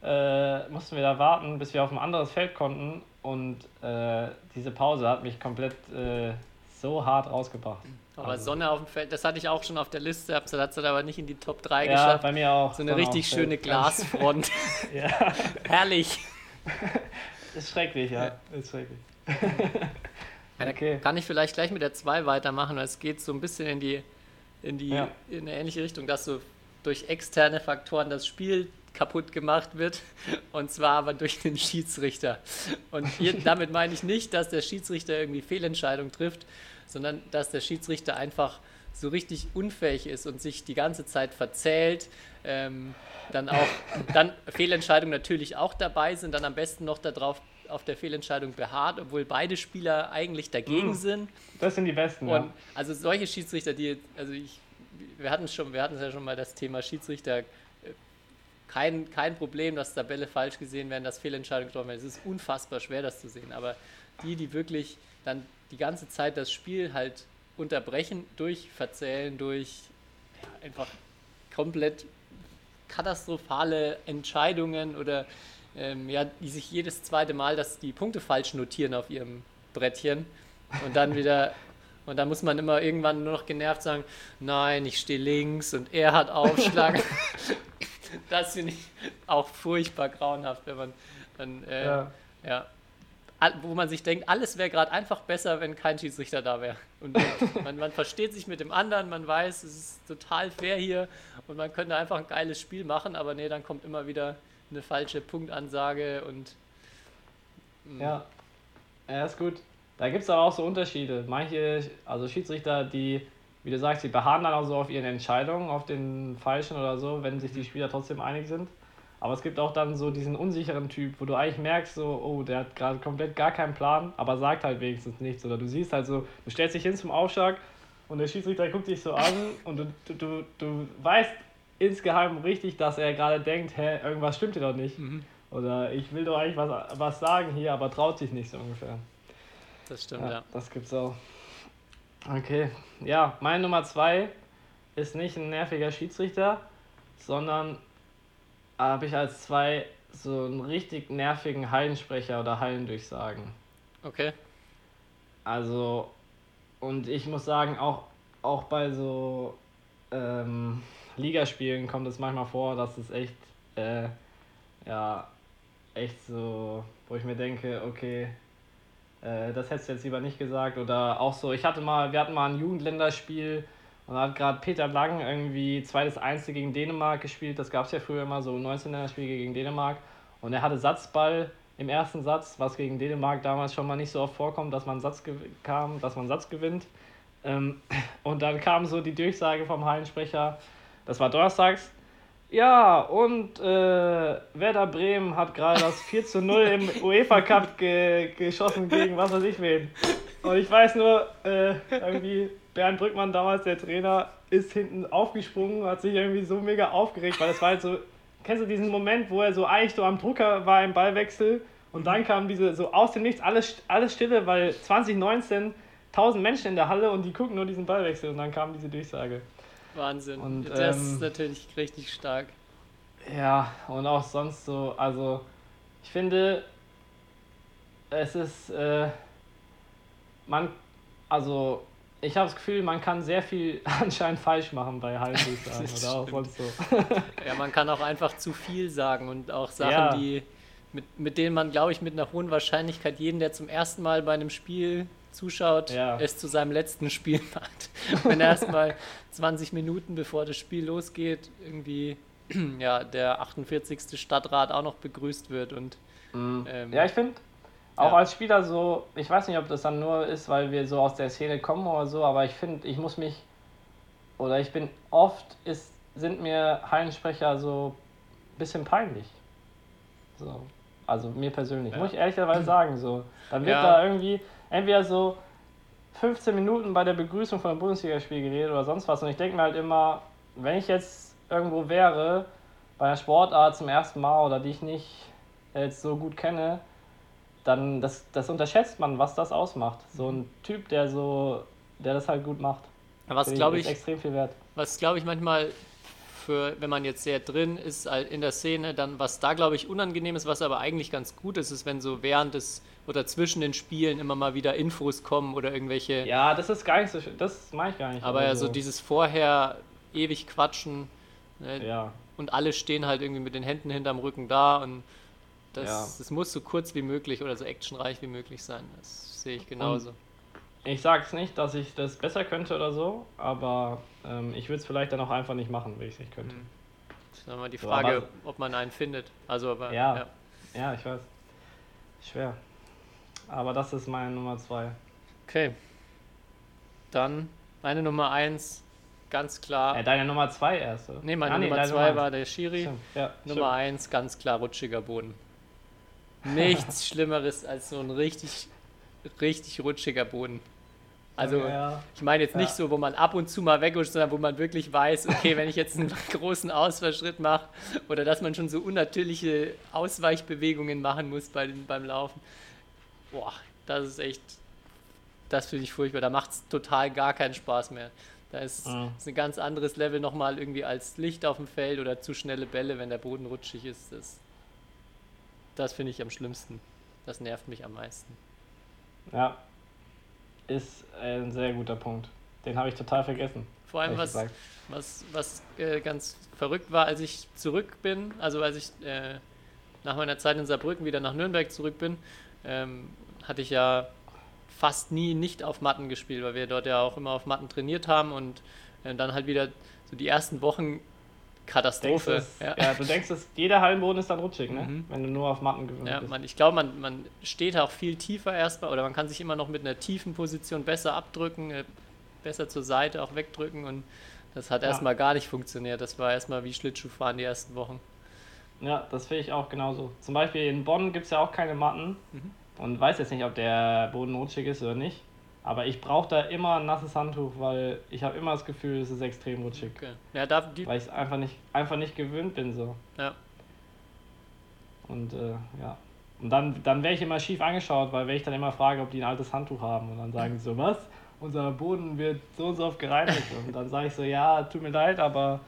äh, mussten wir da warten, bis wir auf ein anderes Feld konnten. Und äh, diese Pause hat mich komplett äh, so hart rausgebracht. Aber Also- Sonne auf dem Feld, das hatte ich auch schon auf der Liste, hab's- das hat es aber nicht in die Top 3 Ja, geschafft. bei mir auch. So eine Sonne richtig schöne Glasfront. [laughs] Ja. [laughs] Herrlich. [laughs] Ist schrecklich, ja. Ist schrecklich. Ja, Okay. Kann ich vielleicht gleich mit der 2 weitermachen, weil es geht so ein bisschen in die, in die Ja. in eine ähnliche Richtung, dass so durch externe Faktoren das Spiel kaputt gemacht wird und zwar aber durch den Schiedsrichter. Und hier, damit meine ich nicht, dass der Schiedsrichter irgendwie Fehlentscheidungen trifft, sondern dass der Schiedsrichter einfach so richtig unfähig ist und sich die ganze Zeit verzählt. Ähm, dann auch dann Fehlentscheidungen natürlich auch dabei sind, dann am besten noch darauf auf der Fehlentscheidung beharrt, obwohl beide Spieler eigentlich dagegen Mm. sind. Das sind die besten, Und ja. also solche Schiedsrichter, die, also ich, wir hatten schon, wir hatten ja schon mal das Thema Schiedsrichter. Kein, kein Problem, dass da Bälle falsch gesehen werden, dass Fehlentscheidungen getroffen werden. Es ist unfassbar schwer, das zu sehen. Aber die, die wirklich dann die ganze Zeit das Spiel halt unterbrechen, durch Verzählen, durch ja, einfach komplett katastrophale Entscheidungen oder ähm, ja, die sich jedes zweite Mal, dass die Punkte falsch notieren auf ihrem Brettchen und dann wieder Und dann muss man immer irgendwann nur noch genervt sagen, nein, ich stehe links und er hat [laughs] Aufschlag. [laughs] das finde ich auch furchtbar grauenhaft, wenn man dann, äh, ja. ja. Wo man sich denkt, alles wäre gerade einfach besser, wenn kein Schiedsrichter da wäre. Und [laughs] man, man versteht sich mit dem anderen, man weiß, es ist total fair hier und man könnte einfach ein geiles Spiel machen, aber nee, dann kommt immer wieder eine falsche Punktansage und. Mh. Ja, ja, ist gut. Da gibt es aber auch so Unterschiede. Manche, also Schiedsrichter, die, wie du sagst, die beharren dann auch so auf ihren Entscheidungen, auf den falschen oder so, wenn sich die Spieler trotzdem einig sind. Aber es gibt auch dann so diesen unsicheren Typ, wo du eigentlich merkst, so, oh, der hat gerade komplett gar keinen Plan, aber sagt halt wenigstens nichts. Oder du siehst halt so, du stellst dich hin zum Aufschlag und der Schiedsrichter guckt dich so an [laughs] und du, du, du, du weißt insgeheim richtig, dass er gerade denkt, hä, irgendwas stimmt hier doch nicht. Mhm. Oder ich will doch eigentlich was, was sagen hier, aber traut sich nicht so ungefähr. Das stimmt, ja. ja. Das gibt's auch. Okay, ja, meine Nummer zwei ist nicht ein nerviger Schiedsrichter, sondern habe ich als zwei so einen richtig nervigen Hallensprecher oder Hallendurchsagen. Okay. Also, und ich muss sagen, auch, auch bei so ähm, Ligaspielen kommt es manchmal vor, dass es echt, äh, ja, echt so, wo ich mir denke, okay, äh, das hättest du jetzt lieber nicht gesagt. Oder auch so, ich hatte mal, wir hatten mal ein Jugendländerspiel und da hat gerade Peter Lang irgendwie zweites Einzel gegen Dänemark gespielt. Das gab es ja früher immer, so 19 Länderspiele gegen Dänemark. Und er hatte Satzball im ersten Satz, was gegen Dänemark damals schon mal nicht so oft vorkommt, dass man Satz kam, dass man Satz gewinnt. Ähm, [laughs] und dann kam so die Durchsage vom Hallensprecher, das war donnerstags, ja, und äh, Werder Bremen hat gerade das 4 zu 0 im [laughs] UEFA Cup ge geschossen gegen was weiß ich wen. Und ich weiß nur, äh, irgendwie Bernd Brückmann, damals der Trainer, ist hinten aufgesprungen, hat sich irgendwie so mega aufgeregt, weil es war halt so, kennst du diesen Moment, wo er so eigentlich so am Drucker war im Ballwechsel und dann kam diese, so aus dem Nichts, alles, alles stille, weil 2019 1000 Menschen in der Halle und die gucken nur diesen Ballwechsel und dann kam diese Durchsage. Wahnsinn. Und, das ähm, ist natürlich richtig stark. Ja, und auch sonst so, also ich finde, es ist, äh, man, also ich habe das Gefühl, man kann sehr viel [laughs] anscheinend falsch machen bei Halbdurchsagen [laughs] oder auch sonst so. [laughs] ja, man kann auch einfach zu viel sagen und auch Sachen, ja. die mit, mit denen man, glaube ich, mit einer hohen Wahrscheinlichkeit jeden, der zum ersten Mal bei einem Spiel zuschaut, ja. es zu seinem letzten Spiel [laughs] macht. Wenn erstmal 20 Minuten bevor das Spiel losgeht, irgendwie [clears throat] ja, der 48. Stadtrat auch noch begrüßt wird und mhm. ähm, ja, ich finde auch ja. als Spieler so, ich weiß nicht, ob das dann nur ist, weil wir so aus der Szene kommen oder so, aber ich finde, ich muss mich oder ich bin oft ist sind mir Hallensprecher so ein bisschen peinlich. So. Also mir persönlich, ja. muss ich ehrlicherweise sagen. So. Dann wird ja. da irgendwie entweder so 15 Minuten bei der Begrüßung von einem Bundesligaspiel geredet oder sonst was. Und ich denke mir halt immer, wenn ich jetzt irgendwo wäre, bei einer Sportart zum ersten Mal oder die ich nicht jetzt so gut kenne, dann das, das unterschätzt man, was das ausmacht. So ein Typ, der so, der das halt gut macht. Was glaube ich, extrem viel wert. Was glaube ich manchmal für, wenn man jetzt sehr drin ist in der Szene, dann was da glaube ich unangenehm ist, was aber eigentlich ganz gut ist, ist, wenn so während des oder zwischen den Spielen immer mal wieder Infos kommen oder irgendwelche. Ja, das ist gar nicht so, das mache ich gar nicht. Aber ja, so dieses vorher ewig quatschen. Ne? Ja. Und alle stehen halt irgendwie mit den Händen hinterm Rücken da und das, ja. das muss so kurz wie möglich oder so actionreich wie möglich sein. Das sehe ich genauso. Und ich sage es nicht, dass ich das besser könnte oder so, aber ähm, ich würde es vielleicht dann auch einfach nicht machen, wenn ich es nicht könnte. Mhm. Das ist nochmal die Frage, so, ob man einen findet. Also, aber, ja, ja, ja. ich weiß. Schwer. Aber das ist meine Nummer zwei. Okay. Dann meine Nummer eins, ganz klar. Äh, deine Nummer zwei erste. Nee, meine ah, nee, Nummer zwei war der Schiri. Ja, Nummer stimmt. eins, ganz klar rutschiger Boden. Nichts [laughs] Schlimmeres als so ein richtig, richtig rutschiger Boden. Also ja. ich meine jetzt nicht ja. so, wo man ab und zu mal wegrutscht, sondern wo man wirklich weiß, okay, wenn ich jetzt einen [laughs] großen Ausfallschritt mache oder dass man schon so unnatürliche Ausweichbewegungen machen muss bei, beim Laufen. Boah, das ist echt, das finde ich furchtbar. Da macht es total gar keinen Spaß mehr. Da ist, mhm. ist ein ganz anderes Level nochmal irgendwie als Licht auf dem Feld oder zu schnelle Bälle, wenn der Boden rutschig ist. Das, das finde ich am schlimmsten. Das nervt mich am meisten. Ja, ist ein sehr guter Punkt. Den habe ich total vergessen. Vor allem, was, gesagt. was, was äh, ganz verrückt war, als ich zurück bin, also als ich äh, nach meiner Zeit in Saarbrücken wieder nach Nürnberg zurück bin, ähm, hatte ich ja fast nie nicht auf Matten gespielt, weil wir dort ja auch immer auf Matten trainiert haben und äh, dann halt wieder so die ersten Wochen Denkst Katastrophe. es, ja. du denkst, dass jeder Hallenboden ist dann rutschig, ne? Mhm. Wenn du nur auf Matten gewöhnt Ja, bist. man, ich glaube, man, man steht auch viel tiefer erstmal oder man kann sich immer noch mit einer tiefen Position besser abdrücken, äh, besser zur Seite auch wegdrücken und das hat Ja. erstmal gar nicht funktioniert. Das war erstmal wie Schlittschuhfahren die ersten Wochen. Ja, das finde ich auch genauso. Zum Beispiel in Bonn gibt es ja auch keine Matten und weiß jetzt nicht, ob der Boden rutschig ist oder nicht. Aber ich brauche da immer ein nasses Handtuch, weil ich habe immer das Gefühl, es ist extrem rutschig. Okay. Ja, da, die, Weil ich es einfach nicht, einfach nicht gewöhnt bin so. ja. Und äh, ja. Und dann, dann wäre ich immer schief angeschaut, weil wenn ich dann immer frage, ob die ein altes Handtuch haben und dann sagen die so, was? Unser Boden wird so und so oft gereinigt. Und dann sage ich so, ja, tut mir leid, aber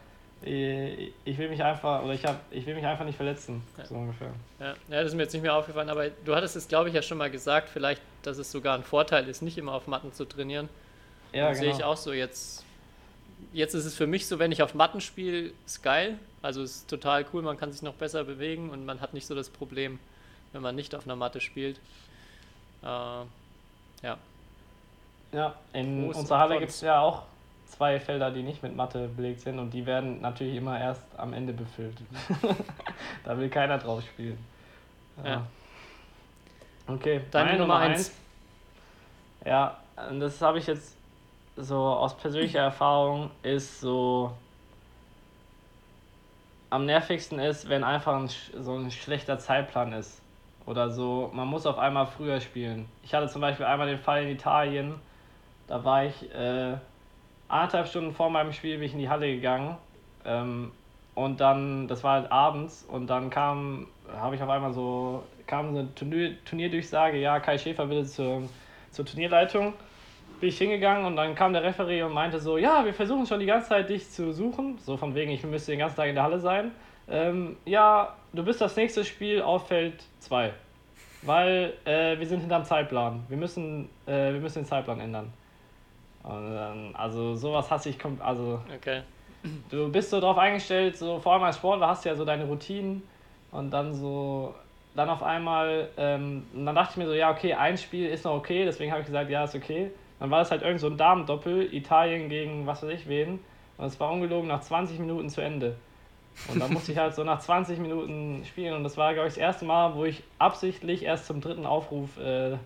ich will mich einfach, oder ich hab, ich will mich einfach nicht verletzen. Ja. So ungefähr. Ja, ja, das ist mir jetzt nicht mehr aufgefallen, aber du hattest es, glaube ich, ja schon mal gesagt, vielleicht, dass es sogar ein Vorteil ist, nicht immer auf Matten zu trainieren. Ja, das sehe ich auch so. Jetzt, jetzt ist es für mich so, wenn ich auf Matten spiele, ist geil. Also ist total cool, man kann sich noch besser bewegen und man hat nicht so das Problem, wenn man nicht auf einer Matte spielt. Äh, ja, Ja, in unserer Halle gibt es ja auch zwei Felder, die nicht mit Matte belegt sind und die werden natürlich immer erst am Ende befüllt. [laughs] da will keiner drauf spielen. Ja. Okay, Deine meine Nummer Nummer eins. Ja, das habe ich jetzt so aus persönlicher Erfahrung ist so am nervigsten ist, wenn einfach ein, so ein schlechter Zeitplan ist. Oder so, man muss auf einmal früher spielen. Ich hatte zum Beispiel einmal den Fall in Italien, da war ich äh, anderthalb Stunden vor meinem Spiel bin ich in die Halle gegangen. Ähm, und dann, das war halt abends, und dann kam, habe ich auf einmal so, kam so eine Turnier, Turnierdurchsage, ja, Kai Schäfer bitte zur, zur Turnierleitung. Bin ich hingegangen und dann kam der Referee und meinte so, ja, wir versuchen schon die ganze Zeit dich zu suchen. So von wegen, ich müsste den ganzen Tag in der Halle sein. Ähm, ja, du bist das nächste Spiel auf Feld 2. Weil äh, wir sind hinterm Zeitplan. Wir müssen, äh, wir müssen den Zeitplan ändern. Und dann, also sowas hasse ich, kom- also okay. du bist so drauf eingestellt, so vor allem als Sportler hast du ja so deine Routinen und dann so, dann auf einmal, ähm, und dann dachte ich mir so, ja okay, ein Spiel ist noch okay, deswegen habe ich gesagt, ja ist okay. Dann war es halt irgend so ein Damendoppel, Italien gegen was weiß ich wen und es war ungelogen nach 20 Minuten zu Ende. Und dann musste ich halt so nach 20 Minuten spielen und das war glaube ich das erste Mal, wo ich absichtlich erst zum dritten Aufruf äh,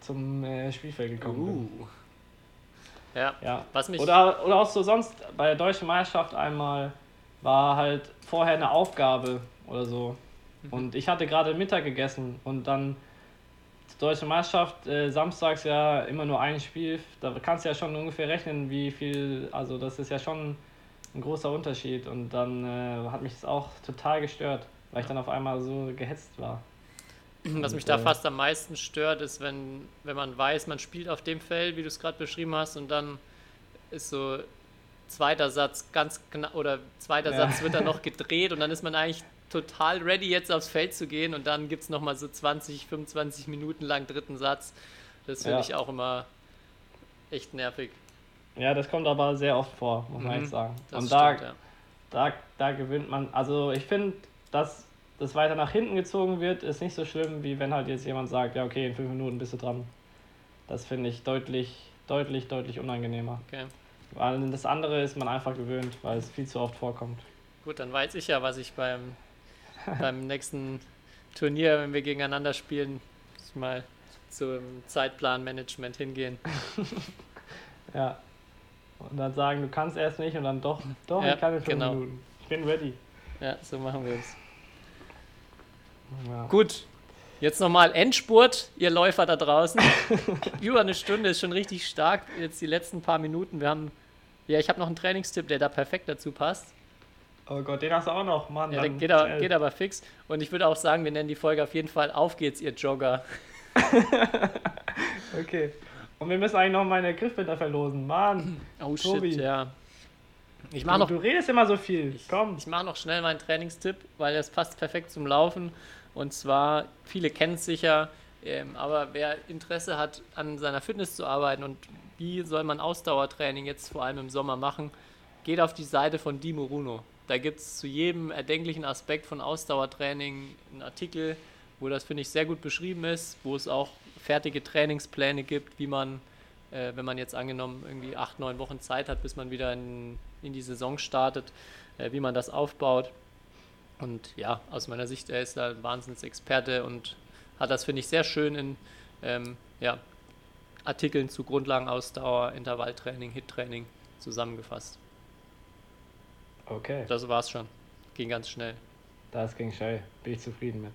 zum äh, Spielfeld gekommen bin. Ja, Ja. was mich. Oder, oder auch so sonst bei der deutschen Meisterschaft einmal war halt vorher eine Aufgabe oder so. Mhm. Und ich hatte gerade Mittag gegessen und dann die deutsche Meisterschaft äh, samstags ja immer nur ein Spiel. Da kannst du ja schon ungefähr rechnen, wie viel, also das ist ja schon ein großer Unterschied. Und dann äh, hat mich das auch total gestört, weil ich dann auf einmal so gehetzt war. Was mich da äh, fast am meisten stört, ist, wenn, wenn man weiß, man spielt auf dem Feld, wie du es gerade beschrieben hast, und dann ist so zweiter Satz ganz knapp oder zweiter Ja. Satz wird dann [laughs] noch gedreht und dann ist man eigentlich total ready, jetzt aufs Feld zu gehen und dann gibt es nochmal so 20, 25 Minuten lang dritten Satz. Das finde Ja. ich auch immer echt nervig. Ja, das kommt aber sehr oft vor, muss man Mhm, echt sagen. Das und da, stimmt, ja. da, da gewinnt man, also ich finde, dass das weiter nach hinten gezogen wird, ist nicht so schlimm, wie wenn halt jetzt jemand sagt, ja okay, in fünf Minuten bist du dran. Das finde ich deutlich, deutlich, deutlich unangenehmer. Okay. Weil das andere ist man einfach gewöhnt, weil es viel zu oft vorkommt. Gut, dann weiß ich ja, was ich beim, [laughs] beim nächsten Turnier, wenn wir gegeneinander spielen, mal zum Zeitplanmanagement hingehen. [laughs] Ja. Und dann sagen, du kannst erst nicht und dann doch, doch, Ja, ich kann in fünf genau. Minuten. Ich bin ready. Ja, so machen wir es. Ja. Gut, jetzt nochmal Endspurt, ihr Läufer da draußen. [laughs] Über eine Stunde ist schon richtig stark. Jetzt die letzten paar Minuten. Wir haben, ja, ich habe noch einen Trainingstipp, der da perfekt dazu passt. Oh Gott, den hast du auch noch, Mann. Ja, der geht, aber, geht aber fix. Und ich würde auch sagen, wir nennen die Folge auf jeden Fall Auf geht's, ihr Jogger. [laughs] Okay. Und wir müssen eigentlich noch meine Griffbinder verlosen. Mann, [clears throat] Oh Tobi. shit, ja. Ich mache du, noch du redest immer so viel. Ich, Komm. ich mache noch schnell meinen Trainingstipp, weil das passt perfekt zum Laufen. Und zwar, viele kennen es sicher, Ähm, aber wer Interesse hat, an seiner Fitness zu arbeiten und wie soll man Ausdauertraining jetzt vor allem im Sommer machen, geht auf die Seite von Dimo Runo. Da gibt es zu jedem erdenklichen Aspekt von Ausdauertraining einen Artikel, wo das, finde ich, sehr gut beschrieben ist, wo es auch fertige Trainingspläne gibt, wie man, äh, wenn man jetzt angenommen irgendwie acht, neun Wochen Zeit hat, bis man wieder in, in die Saison startet, äh, wie man das aufbaut. Und ja, aus meiner Sicht, er ist da ein Wahnsinnsexperte und hat das, finde ich, sehr schön in ähm, ja, Artikeln zu Grundlagenausdauer, Intervalltraining, Hit-Training zusammengefasst. Okay, Das war's schon. Ging ganz schnell. das ging schnell. Bin ich zufrieden mit.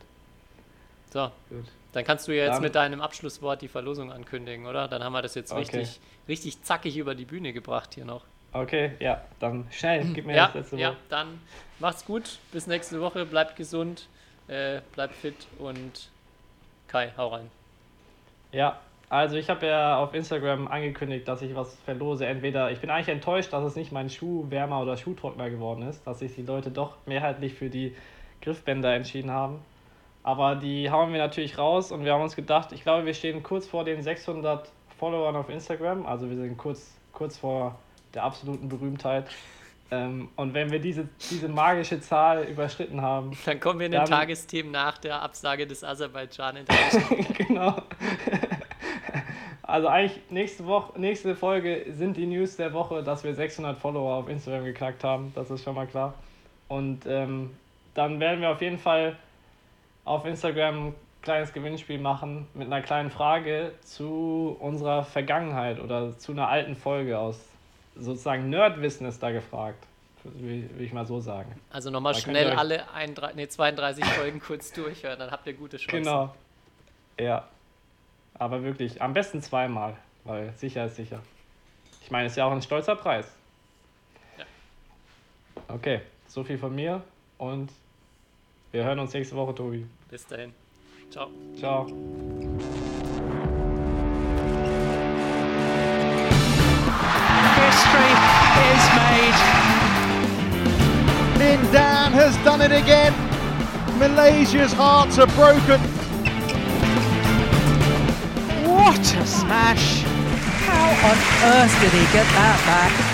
So, Gut. dann kannst du ja jetzt Dann- mit deinem Abschlusswort die Verlosung ankündigen, oder? Dann haben wir das jetzt Okay. richtig, richtig zackig über die Bühne gebracht hier noch. Okay, ja, dann schnell. Gib mir Ja, das letzte ja, Wort. dann macht's gut. Bis nächste Woche. Bleibt gesund, äh, bleibt fit und Kai, hau rein. Ja, also ich habe ja auf Instagram angekündigt, dass ich was verlose. Entweder ich bin eigentlich enttäuscht, dass es nicht mein Schuhwärmer oder Schuhtrockner geworden ist, dass sich die Leute doch mehrheitlich für die Griffbänder entschieden haben. Aber die hauen wir natürlich raus und wir haben uns gedacht, ich glaube, wir stehen kurz vor den 600 Followern auf Instagram. Also wir sind kurz, kurz vor der absoluten Berühmtheit. Ähm, und wenn wir diese, diese magische Zahl überschritten haben, Dann kommen wir in den Tagesthemen nach der Absage des Aserbaidschan International. [laughs] genau. Also eigentlich nächste Woche, nächste Folge sind die News der Woche, dass wir 600 Follower auf Instagram geknackt haben. Das ist schon mal klar. Und ähm, dann werden wir auf jeden Fall auf Instagram ein kleines Gewinnspiel machen mit einer kleinen Frage zu unserer Vergangenheit oder zu einer alten Folge aus sozusagen Nerdwissen ist da gefragt. Will, will ich mal so sagen. Also nochmal schnell euch- alle 31, nee, 32 Folgen kurz durchhören, dann habt ihr gute Chancen. Genau. Ja. Aber wirklich, am besten zweimal, weil sicher ist sicher. Ich meine, es ist ja auch ein stolzer Preis. Ja. Okay, so viel von mir und wir hören uns nächste Woche, Tobi. Bis dahin. Ciao. Ciao. Lin Dan has done it again. Malaysia's hearts are broken. What a smash! How on earth did he get that back?